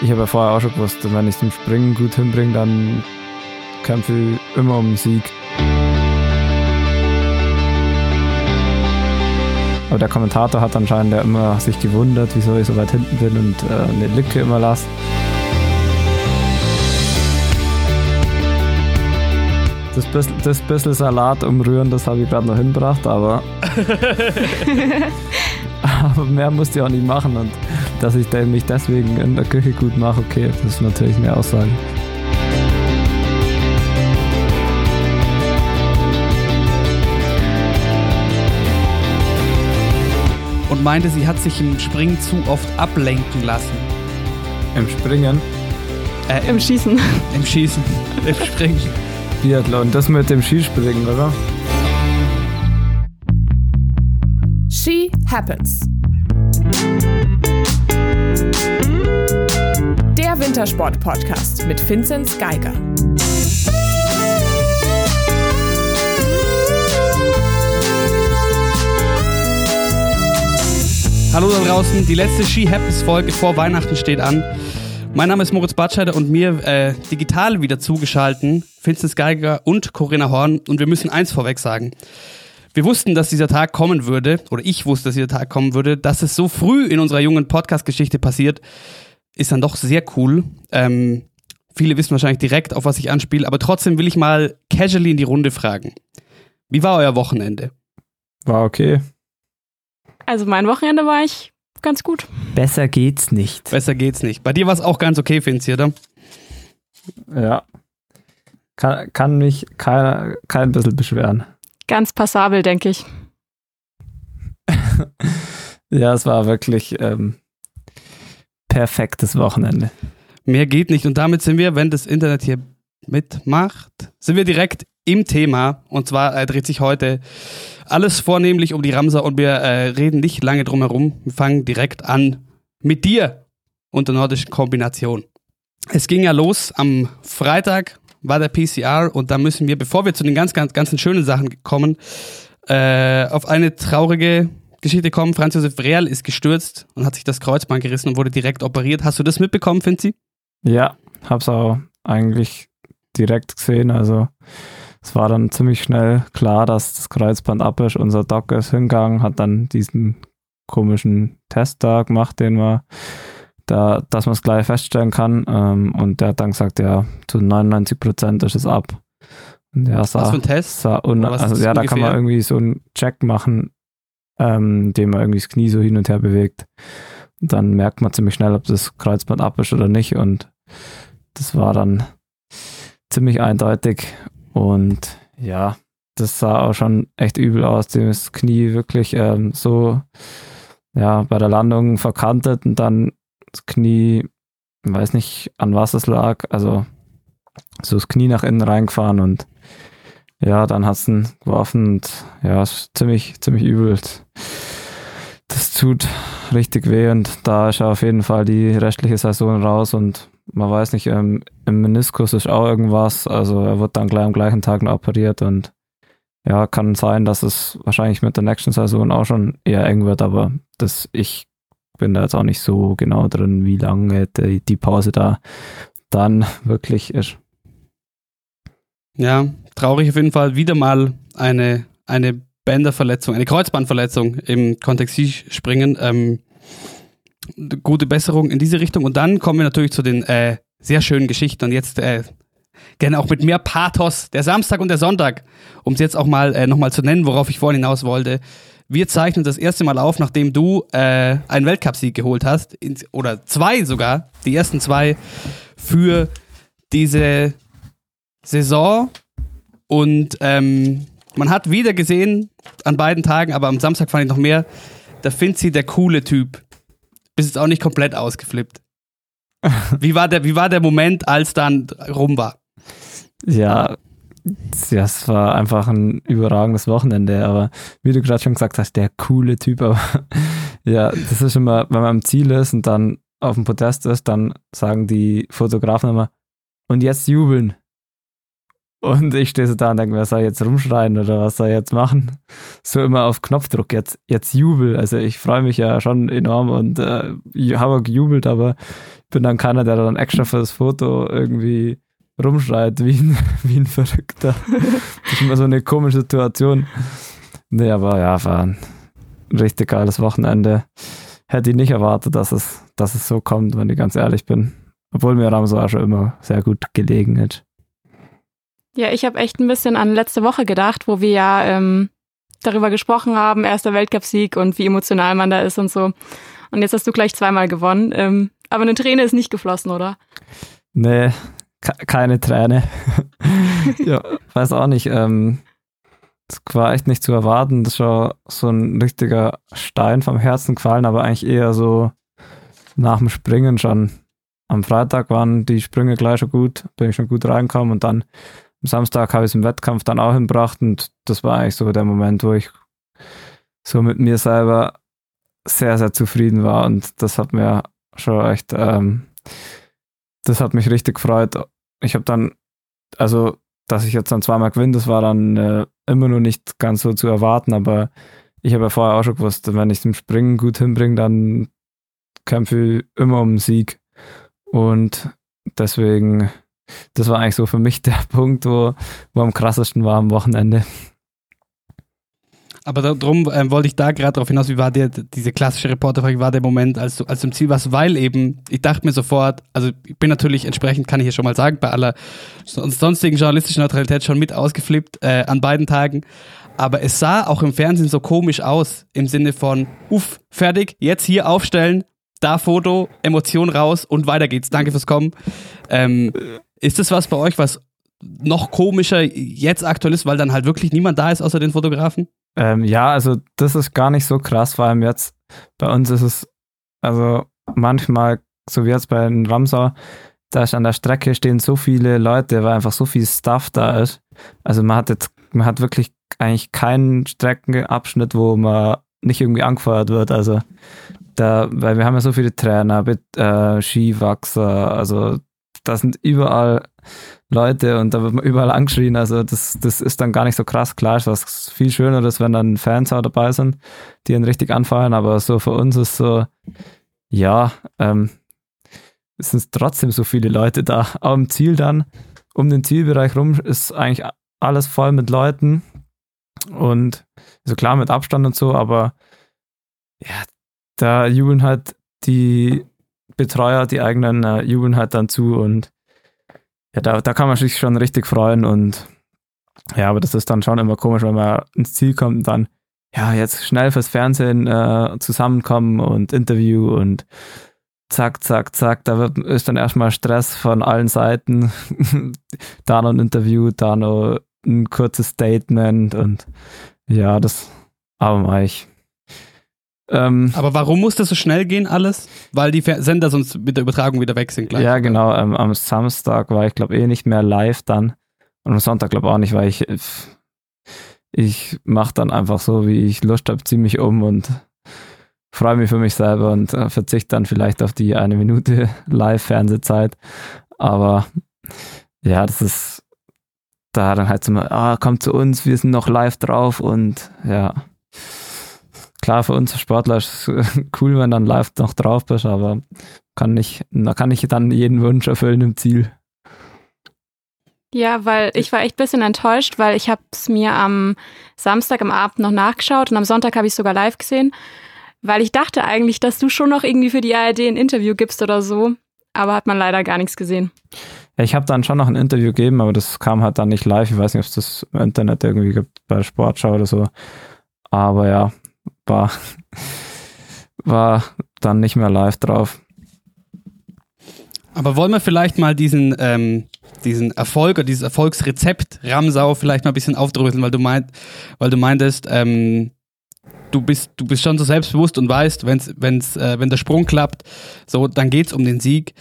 ich habe ja vorher auch schon gewusst, wenn ich es im Springen gut hinbringe, dann kämpfe ich immer um den Sieg. Aber der Kommentator hat anscheinend ja immer sich gewundert, wieso ich so weit hinten bin und äh, eine Lücke immer lasse. Das bisschen, das bisschen Salat umrühren, das habe ich gerade noch hingebracht, aber, aber mehr musste ich auch nicht machen. Und dass ich mich deswegen in der Küche gut mache, okay, das ist natürlich eine Aussage. Und meinte, sie hat sich im Springen zu oft ablenken lassen. Im Springen? Äh, im, Im Schießen. Im Schießen. Im Springen. Biathlon, das mit dem Skispringen, oder? She Happens. Wintersport-Podcast mit Vinzenz Geiger. Hallo da draußen, die letzte She Happens Folge vor Weihnachten steht an. Mein Name ist Moritz Batscheider und mir äh, digital wieder zugeschalten, Finstens Geiger und Corinna Horn. Und wir müssen eins vorweg sagen. Wir wussten, dass dieser Tag kommen würde, oder ich wusste, dass dieser Tag kommen würde, dass es so früh in unserer jungen Podcast-Geschichte passiert, ist dann doch sehr cool. Ähm, viele wissen wahrscheinlich direkt, auf was ich anspiele, aber trotzdem will ich mal casually in die Runde fragen. Wie war euer Wochenende? War okay. Also mein Wochenende war ich ganz gut. Besser geht's nicht. Besser geht's nicht. Bei dir war es auch ganz okay, Finzi, oder? Ja. Kann, kann mich kein, kein bisschen beschweren. Ganz passabel, denke ich. ja, es war wirklich ähm, perfektes Wochenende. Mehr geht nicht. Und damit sind wir, wenn das Internet hier mitmacht, sind wir direkt im Thema. Und zwar äh, dreht sich heute alles vornehmlich um die Ramsa und wir äh, reden nicht lange drum herum. Wir fangen direkt an mit dir und der nordischen Kombination. Es ging ja los am Freitag war der PCR und da müssen wir, bevor wir zu den ganz, ganz, ganzen schönen Sachen kommen, äh, auf eine traurige Geschichte kommen. Franz Josef Real ist gestürzt und hat sich das Kreuzband gerissen und wurde direkt operiert. Hast du das mitbekommen, Finzi? Ja, hab's auch eigentlich direkt gesehen. Also es war dann ziemlich schnell klar, dass das Kreuzband ab ist. Unser Doc ist hingegangen, hat dann diesen komischen Test da gemacht, den wir da, dass man es gleich feststellen kann. Ähm, und der hat dann gesagt, ja, zu 99 Prozent ist es ab. Und ja, sah, was für ein Test? Sah also ja, da kann man irgendwie so einen Check machen, ähm, indem man irgendwie das Knie so hin und her bewegt. Und dann merkt man ziemlich schnell, ob das Kreuzband ab ist oder nicht. Und das war dann ziemlich eindeutig. Und ja, das sah auch schon echt übel aus, dem das Knie wirklich ähm, so ja, bei der Landung verkantet und dann das Knie, weiß nicht, an was es lag, also so das Knie nach innen reingefahren und ja, dann hat es ihn geworfen und ja, ist ziemlich, ziemlich übel. Das tut richtig weh und da ist er auf jeden Fall die restliche Saison raus und man weiß nicht, im, im Meniskus ist auch irgendwas, also er wird dann gleich am gleichen Tag noch operiert und ja, kann sein, dass es wahrscheinlich mit der nächsten Saison auch schon eher eng wird, aber das, ich bin da jetzt auch nicht so genau drin, wie lange die, die Pause da dann wirklich ist. Ja, traurig auf jeden Fall. Wieder mal eine, eine Bänderverletzung, eine Kreuzbandverletzung im Kontext springen. Ähm, gute Besserung in diese Richtung. Und dann kommen wir natürlich zu den äh, sehr schönen Geschichten. Und jetzt äh, gerne auch mit mehr Pathos. Der Samstag und der Sonntag, um es jetzt auch mal äh, nochmal zu nennen, worauf ich vorhin hinaus wollte. Wir zeichnen das erste Mal auf, nachdem du äh, einen Weltcupsieg geholt hast, in, oder zwei sogar, die ersten zwei für diese Saison. Und ähm, man hat wieder gesehen an beiden Tagen, aber am Samstag fand ich noch mehr, da findet sie der coole Typ. Bist jetzt auch nicht komplett ausgeflippt. wie, war der, wie war der Moment, als dann rum war? Ja, ja, es war einfach ein überragendes Wochenende, aber wie du gerade schon gesagt hast, der coole Typ, aber ja, das ist immer, wenn man am Ziel ist und dann auf dem Podest ist, dann sagen die Fotografen immer, und jetzt jubeln. Und ich stehe so da und denke, wer soll jetzt rumschreien oder was soll jetzt machen? So immer auf Knopfdruck, jetzt, jetzt jubel. Also ich freue mich ja schon enorm und äh, habe gejubelt, aber ich bin dann keiner, der dann extra für das Foto irgendwie rumschreit wie ein, wie ein Verrückter. das ist immer so eine komische Situation. Nee, aber ja, war ein richtig geiles Wochenende. Hätte ich nicht erwartet, dass es, dass es so kommt, wenn ich ganz ehrlich bin. Obwohl mir Ramso auch schon immer sehr gut gelegen ist. Ja, ich habe echt ein bisschen an letzte Woche gedacht, wo wir ja ähm, darüber gesprochen haben, erster Weltcupsieg und wie emotional man da ist und so. Und jetzt hast du gleich zweimal gewonnen. Ähm, aber eine Träne ist nicht geflossen, oder? Nee, keine Träne. ja, weiß auch nicht. Ähm, das war echt nicht zu erwarten. Das schon so ein richtiger Stein vom Herzen gefallen, aber eigentlich eher so nach dem Springen schon. Am Freitag waren die Sprünge gleich schon gut, bin ich schon gut reingekommen und dann am Samstag habe ich es im Wettkampf dann auch hinbracht und das war eigentlich so der Moment, wo ich so mit mir selber sehr, sehr zufrieden war und das hat mir schon echt, ähm, das hat mich richtig gefreut. Ich habe dann, also, dass ich jetzt dann zweimal gewinne, das war dann äh, immer noch nicht ganz so zu erwarten, aber ich habe ja vorher auch schon gewusst, wenn ich es im Springen gut hinbringe, dann kämpfe ich immer um den Sieg. Und deswegen das war eigentlich so für mich der Punkt, wo, wo am krassesten war am Wochenende. Aber darum ähm, wollte ich da gerade darauf hinaus, wie war der, diese klassische Reporterfrage, war der Moment, als du, als du im Ziel warst, weil eben, ich dachte mir sofort, also ich bin natürlich entsprechend, kann ich hier schon mal sagen, bei aller sonstigen journalistischen Neutralität schon mit ausgeflippt äh, an beiden Tagen. Aber es sah auch im Fernsehen so komisch aus, im Sinne von, uff, fertig, jetzt hier aufstellen, da Foto, Emotion raus und weiter geht's. Danke fürs Kommen. Ähm, ist das was bei euch, was noch komischer jetzt aktuell ist, weil dann halt wirklich niemand da ist außer den Fotografen? Ähm, ja, also das ist gar nicht so krass, vor allem jetzt bei uns ist es, also manchmal, so wie jetzt bei den Ramsau, da ist an der Strecke stehen so viele Leute, weil einfach so viel Stuff da ist. Also man hat jetzt, man hat wirklich eigentlich keinen Streckenabschnitt, wo man nicht irgendwie angefeuert wird. Also da, weil wir haben ja so viele Trainer, äh, Skiwachser, also da sind überall Leute und da wird man überall angeschrien. Also das, das ist dann gar nicht so krass. Klar ist was viel schöner ist, wenn dann Fans auch dabei sind, die ihn richtig anfallen. Aber so für uns ist so, ja, ähm, es sind trotzdem so viele Leute da. Auch im Ziel dann, um den Zielbereich rum ist eigentlich alles voll mit Leuten. Und also klar mit Abstand und so, aber ja, da jubeln halt die Betreuer, die eigenen äh, jubeln halt dann zu und ja, da, da kann man sich schon richtig freuen und ja, aber das ist dann schon immer komisch, wenn man ins Ziel kommt und dann, ja, jetzt schnell fürs Fernsehen äh, zusammenkommen und Interview und zack, zack, zack, da wird, ist dann erstmal Stress von allen Seiten. da noch ein Interview, da noch ein kurzes Statement und ja, das, aber ich ähm, Aber warum muss das so schnell gehen alles? Weil die Sender sonst mit der Übertragung wieder weg sind gleich. Ja, genau. Ähm, am Samstag war ich, glaube eh nicht mehr live dann. Und am Sonntag, glaube auch nicht, weil ich, ich mache dann einfach so, wie ich Lust habe, ziemlich um und freue mich für mich selber und äh, verzichte dann vielleicht auf die eine Minute Live-Fernsehzeit. Aber ja, das ist da dann halt so, ah, kommt zu uns, wir sind noch live drauf und ja klar, für uns Sportler ist es cool, wenn dann live noch drauf bist, aber kann nicht, da kann ich dann jeden Wunsch erfüllen im Ziel. Ja, weil ich war echt ein bisschen enttäuscht, weil ich habe es mir am Samstag am Abend noch nachgeschaut und am Sonntag habe ich sogar live gesehen, weil ich dachte eigentlich, dass du schon noch irgendwie für die ARD ein Interview gibst oder so, aber hat man leider gar nichts gesehen. Ja, ich habe dann schon noch ein Interview gegeben, aber das kam halt dann nicht live. Ich weiß nicht, ob es das im Internet irgendwie gibt bei Sportschau oder so. Aber ja, war, war dann nicht mehr live drauf. Aber wollen wir vielleicht mal diesen, ähm, diesen Erfolg oder dieses Erfolgsrezept Ramsau vielleicht mal ein bisschen aufdröseln, weil du meint, weil du meintest, ähm, du bist, du bist schon so selbstbewusst und weißt, wenn's, wenn's, äh, wenn der Sprung klappt, so, dann geht's um den Sieg.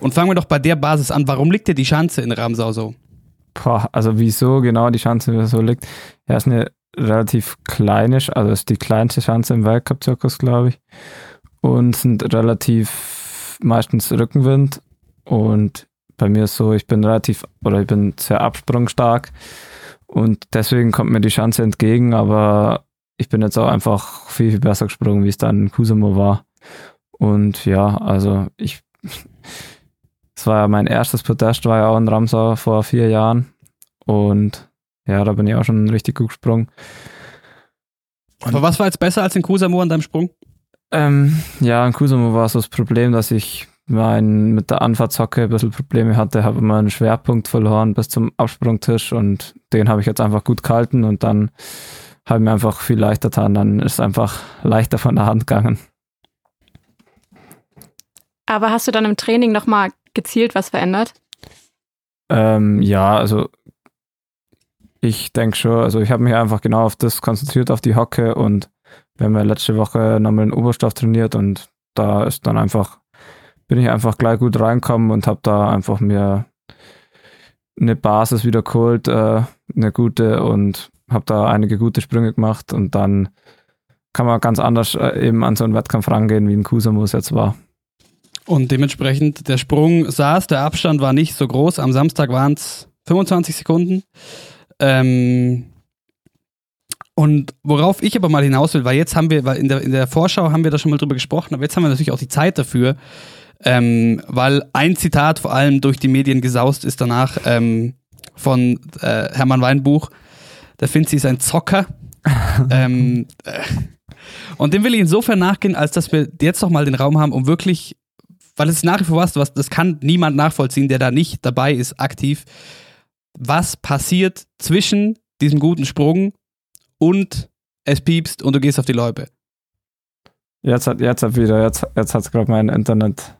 Und fangen wir doch bei der Basis an. Warum liegt dir die Chance in Ramsau so? Boah, also wieso genau die Chance so liegt? Ja, ist eine relativ kleine, also ist die kleinste Schanze im Weltcup-Zirkus, glaube ich. Und sind relativ meistens Rückenwind. Und bei mir ist so, ich bin relativ oder ich bin sehr absprungstark und deswegen kommt mir die Chance entgegen, aber ich bin jetzt auch einfach viel, viel besser gesprungen, wie es dann in Kusamo war. Und ja, also ich, es war ja mein erstes Podest, war ja auch in Ramsau vor vier Jahren und ja, da bin ich auch schon richtig gut gesprungen. Und Aber was war jetzt besser als in Kusamo an deinem Sprung? Ähm, ja, in Kusamo war so das Problem, dass ich mein, mit der Anfahrtshocke ein bisschen Probleme hatte, habe immer einen Schwerpunkt verloren bis zum Absprungtisch und den habe ich jetzt einfach gut gehalten und dann habe ich mir einfach viel leichter getan. Dann ist es einfach leichter von der Hand gegangen. Aber hast du dann im Training nochmal gezielt was verändert? Ähm, ja, also ich denke schon, also ich habe mich einfach genau auf das konzentriert, auf die Hocke und wir haben ja letzte Woche nochmal in Oberstoff trainiert und da ist dann einfach, bin ich einfach gleich gut reinkommen und habe da einfach mir eine Basis wieder geholt, äh, eine gute und habe da einige gute Sprünge gemacht und dann kann man ganz anders äh, eben an so einen Wettkampf rangehen, wie ein Kusamus jetzt war. Und dementsprechend, der Sprung saß, der Abstand war nicht so groß. Am Samstag waren es 25 Sekunden. Ähm, und worauf ich aber mal hinaus will, weil jetzt haben wir, weil in der, in der Vorschau haben wir da schon mal drüber gesprochen, aber jetzt haben wir natürlich auch die Zeit dafür, ähm, weil ein Zitat vor allem durch die Medien gesaust ist danach ähm, von äh, Hermann Weinbuch. Der Finzi ist ein Zocker. ähm, äh, und dem will ich insofern nachgehen, als dass wir jetzt noch mal den Raum haben, um wirklich, weil es nach wie vor was, das kann niemand nachvollziehen, der da nicht dabei ist, aktiv, was passiert zwischen diesem guten Sprung und es piepst und du gehst auf die Läube. Jetzt hat jetzt hat wieder jetzt jetzt hat gerade mein Internet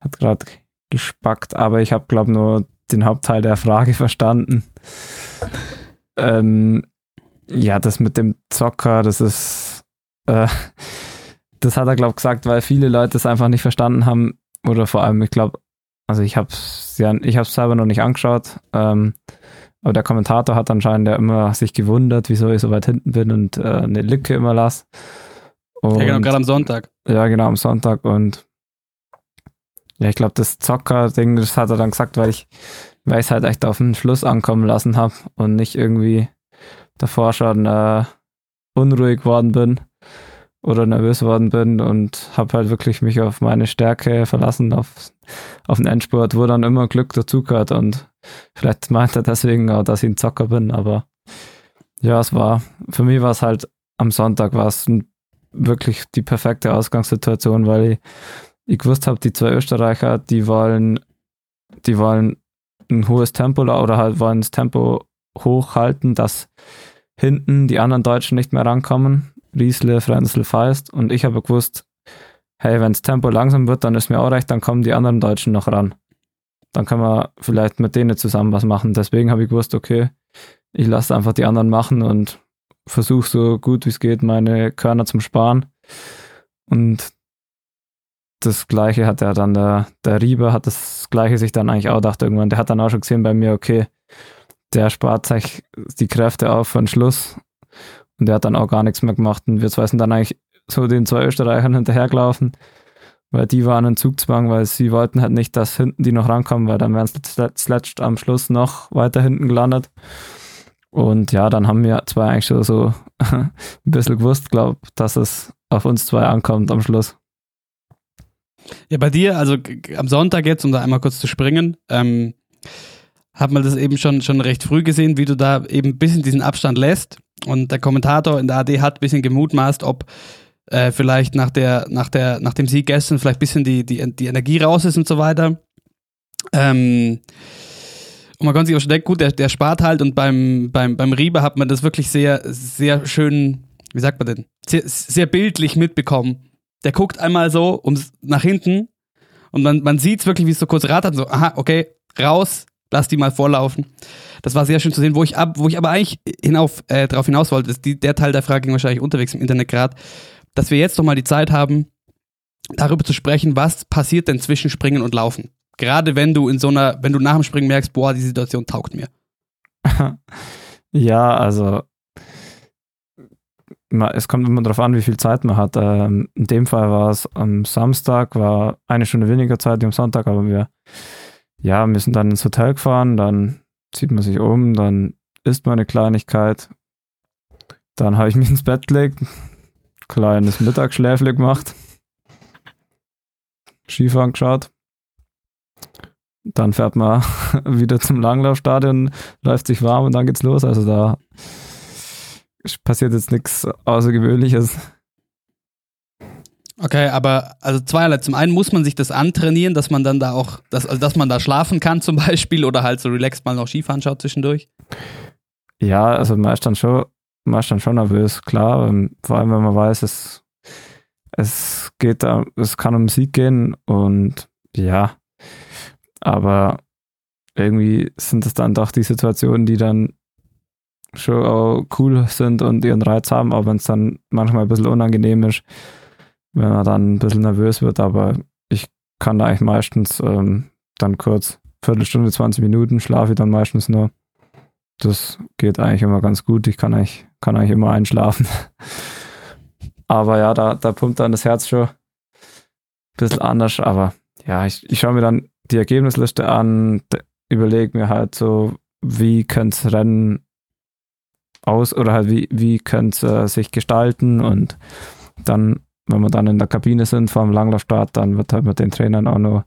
hat gerade gespackt, aber ich habe glaube nur den Hauptteil der Frage verstanden. ähm, ja, das mit dem Zocker, das ist äh, das hat er glaube gesagt, weil viele Leute es einfach nicht verstanden haben oder vor allem ich glaube also ich habe es ja, ich habe selber noch nicht angeschaut, ähm, aber der Kommentator hat anscheinend ja immer sich gewundert, wieso ich so weit hinten bin und äh, eine Lücke immer lasse. ja, genau, gerade am Sonntag. Ja, genau, am Sonntag und ja, ich glaube, das Zocker-Ding, das hat er dann gesagt, weil ich, weil es halt echt auf den Schluss ankommen lassen habe und nicht irgendwie davor schon äh, unruhig worden bin oder nervös worden bin und habe halt wirklich mich auf meine Stärke verlassen, auf, auf den Endspurt, wo dann immer Glück dazugehört und vielleicht meint er deswegen auch, dass ich ein Zocker bin, aber ja, es war, für mich war es halt am Sonntag war es wirklich die perfekte Ausgangssituation, weil ich, ich gewusst habe, die zwei Österreicher, die wollen, die wollen ein hohes Tempo oder halt wollen das Tempo hochhalten, dass hinten die anderen Deutschen nicht mehr rankommen Riesle, Frenzel, Feist und ich habe gewusst, hey, wenn das Tempo langsam wird, dann ist mir auch recht, dann kommen die anderen Deutschen noch ran. Dann kann man vielleicht mit denen zusammen was machen. Deswegen habe ich gewusst, okay, ich lasse einfach die anderen machen und versuche so gut wie es geht, meine Körner zum Sparen. Und das Gleiche hat er dann, der, der Rieber hat das Gleiche sich dann eigentlich auch gedacht irgendwann. Der hat dann auch schon gesehen bei mir, okay, der spart sich die Kräfte auf für den Schluss und der hat dann auch gar nichts mehr gemacht. Und wir zwei sind dann eigentlich so den zwei Österreichern hinterhergelaufen, weil die waren in Zugzwang, weil sie wollten halt nicht, dass hinten die noch rankommen, weil dann wären sie zuletzt am Schluss noch weiter hinten gelandet. Und ja, dann haben wir zwei eigentlich so ein bisschen gewusst, glaube dass es auf uns zwei ankommt am Schluss. Ja, bei dir, also am Sonntag jetzt, um da einmal kurz zu springen, ähm, hat man das eben schon, schon recht früh gesehen, wie du da eben ein bisschen diesen Abstand lässt. Und der Kommentator in der AD hat ein bisschen gemutmaßt, ob äh, vielleicht nach, der, nach, der, nach dem Sieg gestern vielleicht ein bisschen die, die, die Energie raus ist und so weiter. Ähm, und man kann sich auch schon denken, gut, der, der spart halt und beim, beim, beim Rieber hat man das wirklich sehr, sehr schön, wie sagt man denn, sehr, sehr bildlich mitbekommen. Der guckt einmal so um, nach hinten und man, man sieht es wirklich, wie es so kurz rattert, so, aha, okay, raus, lass die mal vorlaufen. Das war sehr schön zu sehen, wo ich ab, wo ich aber eigentlich hinauf, äh, darauf hinaus wollte, ist die, der Teil der Frage ging wahrscheinlich unterwegs im Internet gerade, dass wir jetzt doch mal die Zeit haben, darüber zu sprechen, was passiert denn zwischen Springen und Laufen. Gerade wenn du in so einer, wenn du nach dem Springen merkst, boah, die Situation taugt mir. ja, also es kommt immer darauf an, wie viel Zeit man hat. Ähm, in dem Fall war es am Samstag, war eine Stunde weniger Zeit wie am Sonntag, aber wir ja, sind dann ins Hotel gefahren, dann zieht man sich um, dann isst man eine Kleinigkeit. Dann habe ich mich ins Bett gelegt, kleines Mittagsschläfle gemacht, Skifahren geschaut. Dann fährt man wieder zum Langlaufstadion, läuft sich warm und dann geht's los. Also da passiert jetzt nichts Außergewöhnliches. Okay, aber also zweierlei. Zum einen muss man sich das antrainieren, dass man dann da auch, dass, also dass man da schlafen kann zum Beispiel oder halt so relaxed mal noch Skifahren schaut zwischendurch. Ja, also man ist dann schon, man ist dann schon nervös, klar. Ähm, vor allem, wenn man weiß, es, es geht, es kann um Sieg gehen und ja, aber irgendwie sind es dann doch die Situationen, die dann schon auch cool sind und ihren Reiz haben, auch wenn es dann manchmal ein bisschen unangenehm ist, wenn man dann ein bisschen nervös wird, aber ich kann da eigentlich meistens ähm, dann kurz, Viertelstunde, 20 Minuten schlafe ich dann meistens nur. Das geht eigentlich immer ganz gut. Ich kann eigentlich, kann eigentlich immer einschlafen. aber ja, da, da pumpt dann das Herz schon ein bisschen anders, aber ja, ich, ich schaue mir dann die Ergebnisliste an, überlege mir halt so, wie könnte es Rennen aus oder halt wie, wie könnte es äh, sich gestalten und dann, wenn wir dann in der Kabine sind vor dem Langlaufstart, dann wird halt mit den Trainern auch noch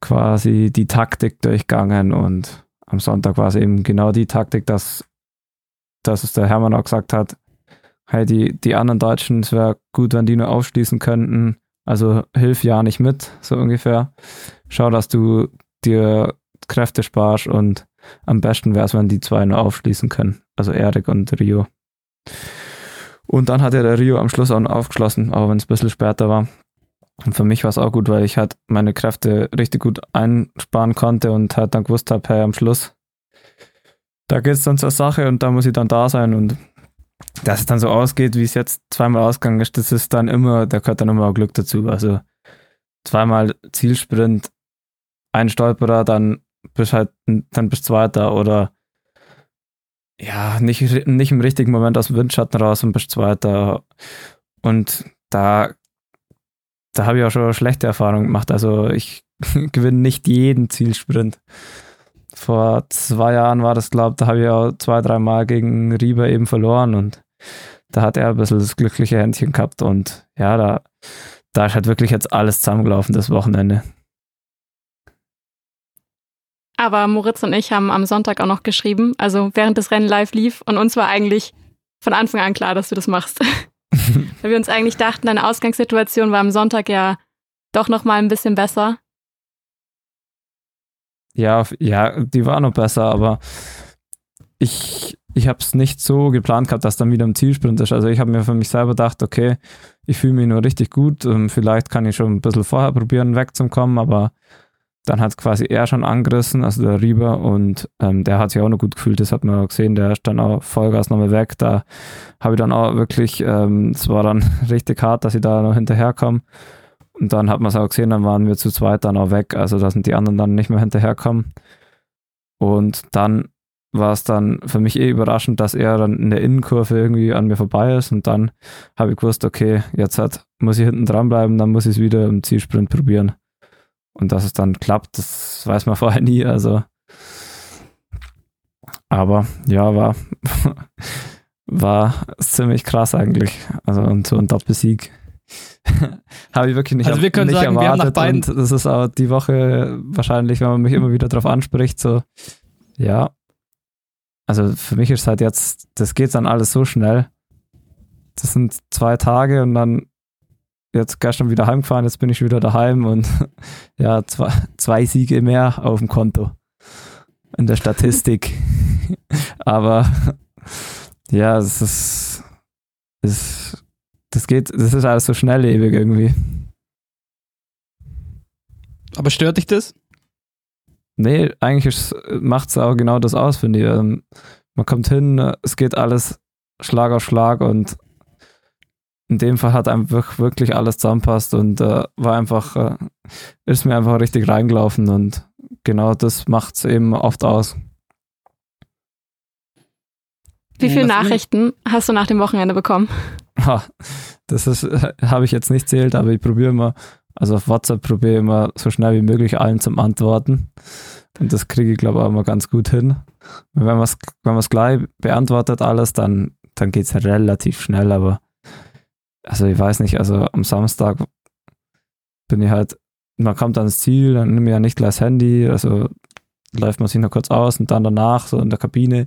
quasi die Taktik durchgangen und am Sonntag war es eben genau die Taktik, dass, dass es der Hermann auch gesagt hat, hey, die, die anderen Deutschen, es wäre gut, wenn die nur aufschließen könnten, also hilf ja nicht mit, so ungefähr. Schau, dass du dir Kräfte sparst und am besten wäre es, wenn die zwei nur aufschließen können. Also Erik und Rio. Und dann hat ja der Rio am Schluss auch aufgeschlossen, auch wenn es ein bisschen später war. Und für mich war es auch gut, weil ich halt meine Kräfte richtig gut einsparen konnte und halt dann gewusst habe, hey, am Schluss, da geht es dann zur Sache und da muss ich dann da sein und dass es dann so ausgeht, wie es jetzt zweimal ausgegangen ist, das ist dann immer, da gehört dann immer auch Glück dazu. Also zweimal Zielsprint, ein Stolperer, dann bist halt, dann bist Zweiter oder ja, nicht, nicht im richtigen Moment aus dem Windschatten raus und bist Zweiter. Und da, da habe ich auch schon schlechte Erfahrungen gemacht. Also ich gewinne nicht jeden Zielsprint. Vor zwei Jahren war das, glaube ich, da habe ich auch zwei, dreimal gegen Rieber eben verloren und da hat er ein bisschen das glückliche Händchen gehabt und ja, da, da ist halt wirklich jetzt alles zusammengelaufen das Wochenende. Aber Moritz und ich haben am Sonntag auch noch geschrieben, also während das Rennen live lief und uns war eigentlich von Anfang an klar, dass du das machst. Weil wir uns eigentlich dachten, deine Ausgangssituation war am Sonntag ja doch noch mal ein bisschen besser. Ja, ja, die war noch besser, aber ich, ich habe es nicht so geplant gehabt, dass dann wieder ein Zielsprint ist. Also ich habe mir für mich selber gedacht, okay, ich fühle mich nur richtig gut. Vielleicht kann ich schon ein bisschen vorher probieren, wegzukommen, aber dann hat quasi er schon angerissen, also der Rieber, und ähm, der hat sich auch noch gut gefühlt, das hat man auch gesehen, der ist dann auch Vollgas nochmal weg. Da habe ich dann auch wirklich, ähm, es ähm, war dann richtig hart, dass ich da noch hinterherkomme. Und dann hat man es auch gesehen, dann waren wir zu zweit dann auch weg, also da sind die anderen dann nicht mehr hinterherkommen. Und dann war es dann für mich eh überraschend, dass er dann in der Innenkurve irgendwie an mir vorbei ist und dann habe ich gewusst, okay, jetzt hat, muss ich hinten dranbleiben, dann muss ich es wieder im Zielsprint probieren. Und dass es dann klappt, das weiß man vorher nie. Also, aber ja, war, war ziemlich krass eigentlich. Also und so ein Doppelsieg habe ich wirklich nicht, also wir können nicht sagen, erwartet. Wir haben nach beiden und das ist auch die Woche wahrscheinlich, wenn man mich immer wieder darauf anspricht, so ja. Also für mich ist halt jetzt, das geht dann alles so schnell. Das sind zwei Tage und dann jetzt gestern wieder heimgefahren, jetzt bin ich wieder daheim und ja, zwei, zwei Siege mehr auf dem Konto in der Statistik. Aber ja, es ist, es, das geht, das ist alles so schnelllebig irgendwie. Aber stört dich das? Nee, eigentlich macht es auch genau das aus, finde ich. Ähm, man kommt hin, es geht alles Schlag auf Schlag und in dem Fall hat einfach wirklich alles zusammenpasst und äh, war einfach, äh, ist mir einfach richtig reingelaufen und genau das macht es eben oft aus. Wie viele Nachrichten hast du nach dem Wochenende bekommen? Ha, das ist, habe ich jetzt nicht zählt, aber ich probiere mal Also auf WhatsApp probiere ich immer so schnell wie möglich allen zum Antworten. Und das kriege ich, glaube ich, auch immer ganz gut hin. wenn man es wenn gleich beantwortet alles, dann, dann geht es relativ schnell, aber also ich weiß nicht, also am Samstag bin ich halt, man kommt ans Ziel, dann nehme ich ja nicht gleich das Handy, also läuft man sich noch kurz aus und dann danach, so in der Kabine,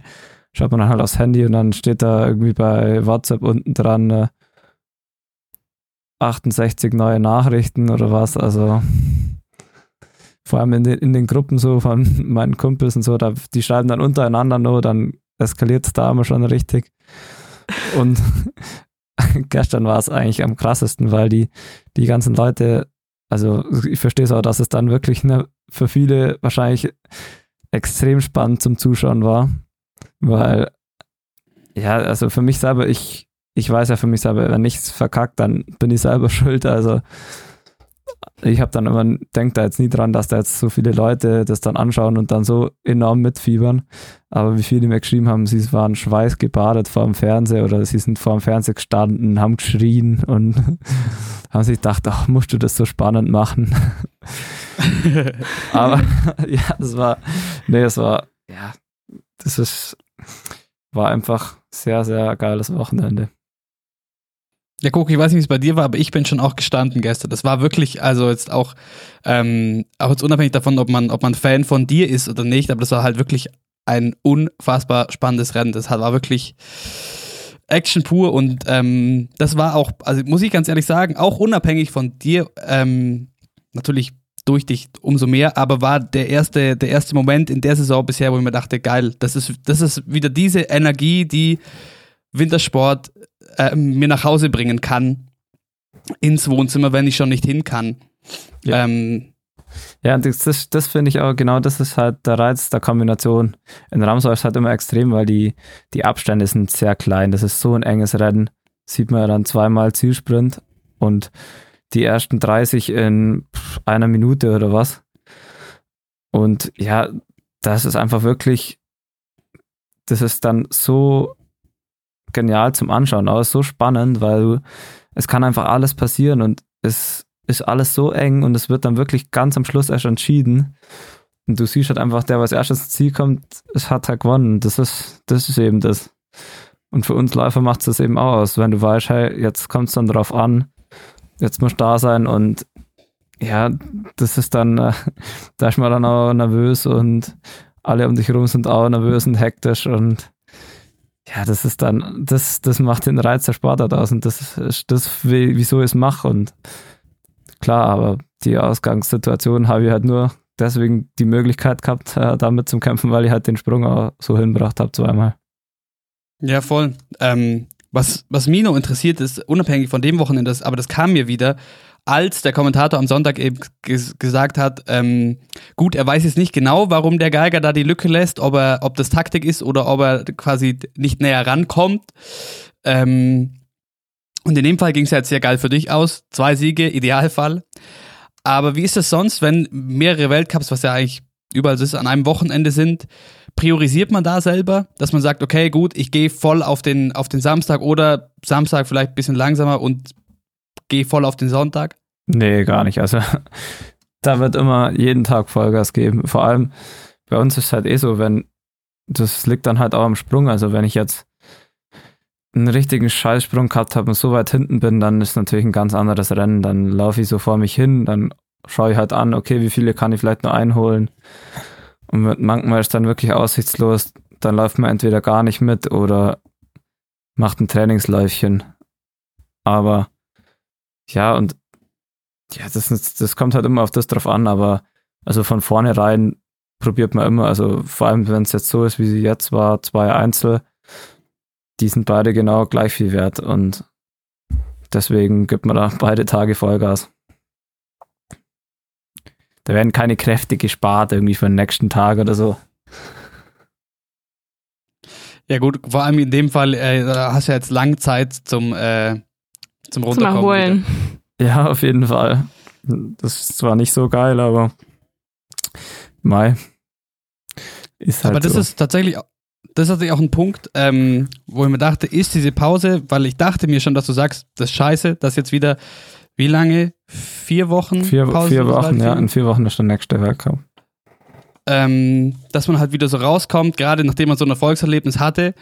schaut man dann halt aufs Handy und dann steht da irgendwie bei WhatsApp unten dran äh, 68 neue Nachrichten oder was, also vor allem in den, in den Gruppen so von meinen Kumpels und so, da, die schreiben dann untereinander nur, dann eskaliert es da immer schon richtig. Und gestern war es eigentlich am krassesten, weil die, die ganzen Leute, also ich verstehe es auch, dass es dann wirklich ne, für viele wahrscheinlich extrem spannend zum Zuschauen war, weil ja, also für mich selber, ich, ich weiß ja für mich selber, wenn nichts verkackt, dann bin ich selber schuld, also ich habe dann immer, denke da jetzt nie dran, dass da jetzt so viele Leute das dann anschauen und dann so enorm mitfiebern. Aber wie viele mir geschrieben haben, sie waren schweißgebadet vor dem Fernseher oder sie sind vor dem Fernseher gestanden, haben geschrien und haben sich gedacht, ach, musst du das so spannend machen? Aber ja, es war, nee, es war, ja, das ist, war einfach sehr, sehr geiles Wochenende. Ja, guck, ich weiß nicht, wie es bei dir war, aber ich bin schon auch gestanden gestern. Das war wirklich, also jetzt auch, ähm, auch jetzt unabhängig davon, ob man, ob man Fan von dir ist oder nicht, aber das war halt wirklich ein unfassbar spannendes Rennen. Das war wirklich Action pur und ähm, das war auch, also muss ich ganz ehrlich sagen, auch unabhängig von dir, ähm, natürlich durch dich umso mehr, aber war der erste, der erste Moment in der Saison bisher, wo ich mir dachte, geil, das ist, das ist wieder diese Energie, die Wintersport äh, mir nach Hause bringen kann ins Wohnzimmer, wenn ich schon nicht hin kann. Ja. Ähm, ja, das, das, das finde ich auch, genau das ist halt der Reiz der Kombination. In Ramsau ist halt immer extrem, weil die, die Abstände sind sehr klein. Das ist so ein enges Rennen. Sieht man ja dann zweimal Zielsprint und die ersten 30 in einer Minute oder was. Und ja, das ist einfach wirklich, das ist dann so genial zum Anschauen, aber so spannend, weil du, es kann einfach alles passieren und es ist alles so eng und es wird dann wirklich ganz am Schluss erst entschieden. Und du siehst halt einfach, der, was erstes ins Ziel kommt, es hat halt gewonnen. Das ist, das ist eben das. Und für uns Läufer macht es das eben auch aus, wenn du weißt, hey, jetzt kommt es dann drauf an, jetzt muss da sein und ja, das ist dann, äh, da ist man dann auch nervös und alle um dich herum sind auch nervös und hektisch und ja, das ist dann, das, das macht den Reiz der Sportart aus und das ist das, wieso ich es mache. Und klar, aber die Ausgangssituation habe ich halt nur deswegen die Möglichkeit gehabt, äh, damit zu kämpfen, weil ich halt den Sprung auch so hinbracht habe zweimal. Ja, voll. Ähm, was, was mich noch interessiert ist, unabhängig von dem Wochenende, aber das kam mir wieder, als der Kommentator am Sonntag eben ges gesagt hat, ähm, gut, er weiß jetzt nicht genau, warum der Geiger da die Lücke lässt, ob er, ob das Taktik ist oder ob er quasi nicht näher rankommt. Ähm, und in dem Fall ging es ja jetzt sehr geil für dich aus. Zwei Siege, Idealfall. Aber wie ist es sonst, wenn mehrere Weltcups, was ja eigentlich überall ist, an einem Wochenende sind? Priorisiert man da selber, dass man sagt, okay, gut, ich gehe voll auf den, auf den Samstag oder Samstag vielleicht ein bisschen langsamer und gehe voll auf den Sonntag? Nee, gar nicht. Also da wird immer jeden Tag Vollgas geben. Vor allem bei uns ist es halt eh so, wenn das liegt dann halt auch am Sprung. Also wenn ich jetzt einen richtigen Scheißsprung gehabt habe und so weit hinten bin, dann ist natürlich ein ganz anderes Rennen. Dann laufe ich so vor mich hin, dann schaue ich halt an, okay, wie viele kann ich vielleicht nur einholen. Und manchmal ist dann wirklich aussichtslos, dann läuft man entweder gar nicht mit oder macht ein Trainingsläufchen. Aber ja, und ja, das, das kommt halt immer auf das drauf an, aber also von vornherein probiert man immer, also vor allem wenn es jetzt so ist, wie sie jetzt war, zwei Einzel, die sind beide genau gleich viel wert und deswegen gibt man da beide Tage Vollgas. Da werden keine Kräfte gespart irgendwie für den nächsten Tag oder so. Ja gut, vor allem in dem Fall äh, hast du jetzt lang Zeit zum äh, zum Runterkommen. Zum Erholen. Ja, auf jeden Fall. Das ist zwar nicht so geil, aber Mai. Ist halt aber das so. ist tatsächlich, das ist tatsächlich auch ein Punkt, ähm, wo ich mir dachte, ist diese Pause, weil ich dachte mir schon, dass du sagst, das ist scheiße, dass jetzt wieder wie lange? Vier Wochen? Vier, Pause vier Wochen, ja, in vier Wochen ist der nächste Weltcup. ähm, dass man halt wieder so rauskommt, gerade nachdem man so ein Erfolgserlebnis hatte.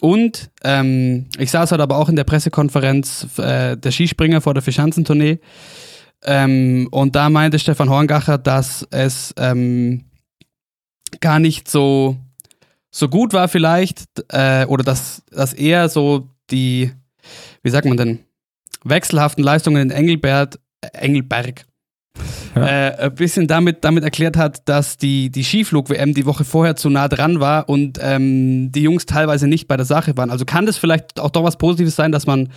Und ähm, ich saß halt aber auch in der Pressekonferenz äh, der Skispringer vor der Fischanzentournee. Ähm, und da meinte Stefan Horngacher, dass es ähm, gar nicht so, so gut war vielleicht, äh, oder dass, dass er so die, wie sagt man denn, wechselhaften Leistungen in Engelbert, äh, Engelberg Ja. äh, ein bisschen damit, damit erklärt hat, dass die, die Skiflug-WM die Woche vorher zu nah dran war und ähm, die Jungs teilweise nicht bei der Sache waren. Also kann das vielleicht auch doch was Positives sein, dass man,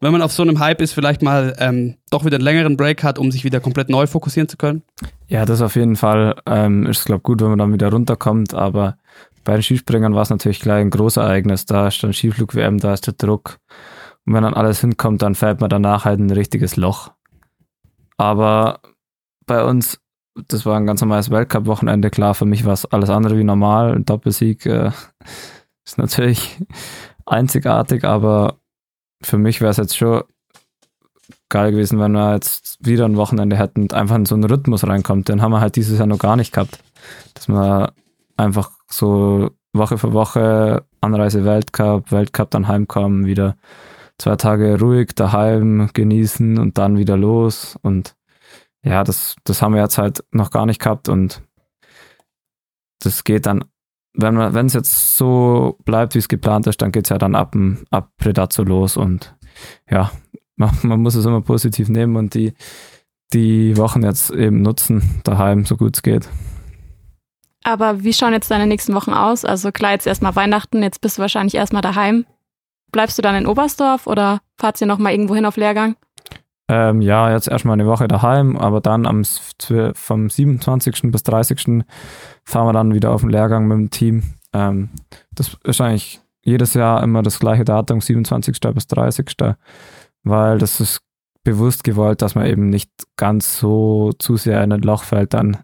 wenn man auf so einem Hype ist, vielleicht mal ähm, doch wieder einen längeren Break hat, um sich wieder komplett neu fokussieren zu können? Ja, das auf jeden Fall ähm, ist, glaube gut, wenn man dann wieder runterkommt, aber bei den Skispringern war es natürlich gleich ein Großereignis. Da ist dann Skiflug-WM, da ist der Druck. Und wenn dann alles hinkommt, dann fällt man danach halt ein richtiges Loch. Aber bei uns, das war ein ganz normales Weltcup-Wochenende, klar, für mich war es alles andere wie normal. Ein Doppelsieg äh, ist natürlich einzigartig, aber für mich wäre es jetzt schon geil gewesen, wenn wir jetzt wieder ein Wochenende hätten und einfach in so einen Rhythmus reinkommt. Den haben wir halt dieses Jahr noch gar nicht gehabt. Dass man einfach so Woche für Woche Anreise Weltcup, Weltcup dann heimkommen, wieder zwei Tage ruhig daheim genießen und dann wieder los. Und ja, das, das haben wir jetzt halt noch gar nicht gehabt und das geht dann, wenn man, wenn es jetzt so bleibt, wie es geplant ist, dann geht es ja dann ab, ab Predazzo los und ja, man, man muss es immer positiv nehmen und die, die Wochen jetzt eben nutzen, daheim, so gut es geht. Aber wie schauen jetzt deine nächsten Wochen aus? Also klar, jetzt erstmal Weihnachten, jetzt bist du wahrscheinlich erstmal daheim. Bleibst du dann in Oberstdorf oder fahrt ihr nochmal irgendwo hin auf Lehrgang? Ähm, ja, jetzt erstmal eine Woche daheim, aber dann am, vom 27. bis 30. fahren wir dann wieder auf den Lehrgang mit dem Team. Ähm, das ist eigentlich jedes Jahr immer das gleiche Datum, 27. bis 30. Weil das ist bewusst gewollt, dass man eben nicht ganz so zu sehr in ein Loch fällt dann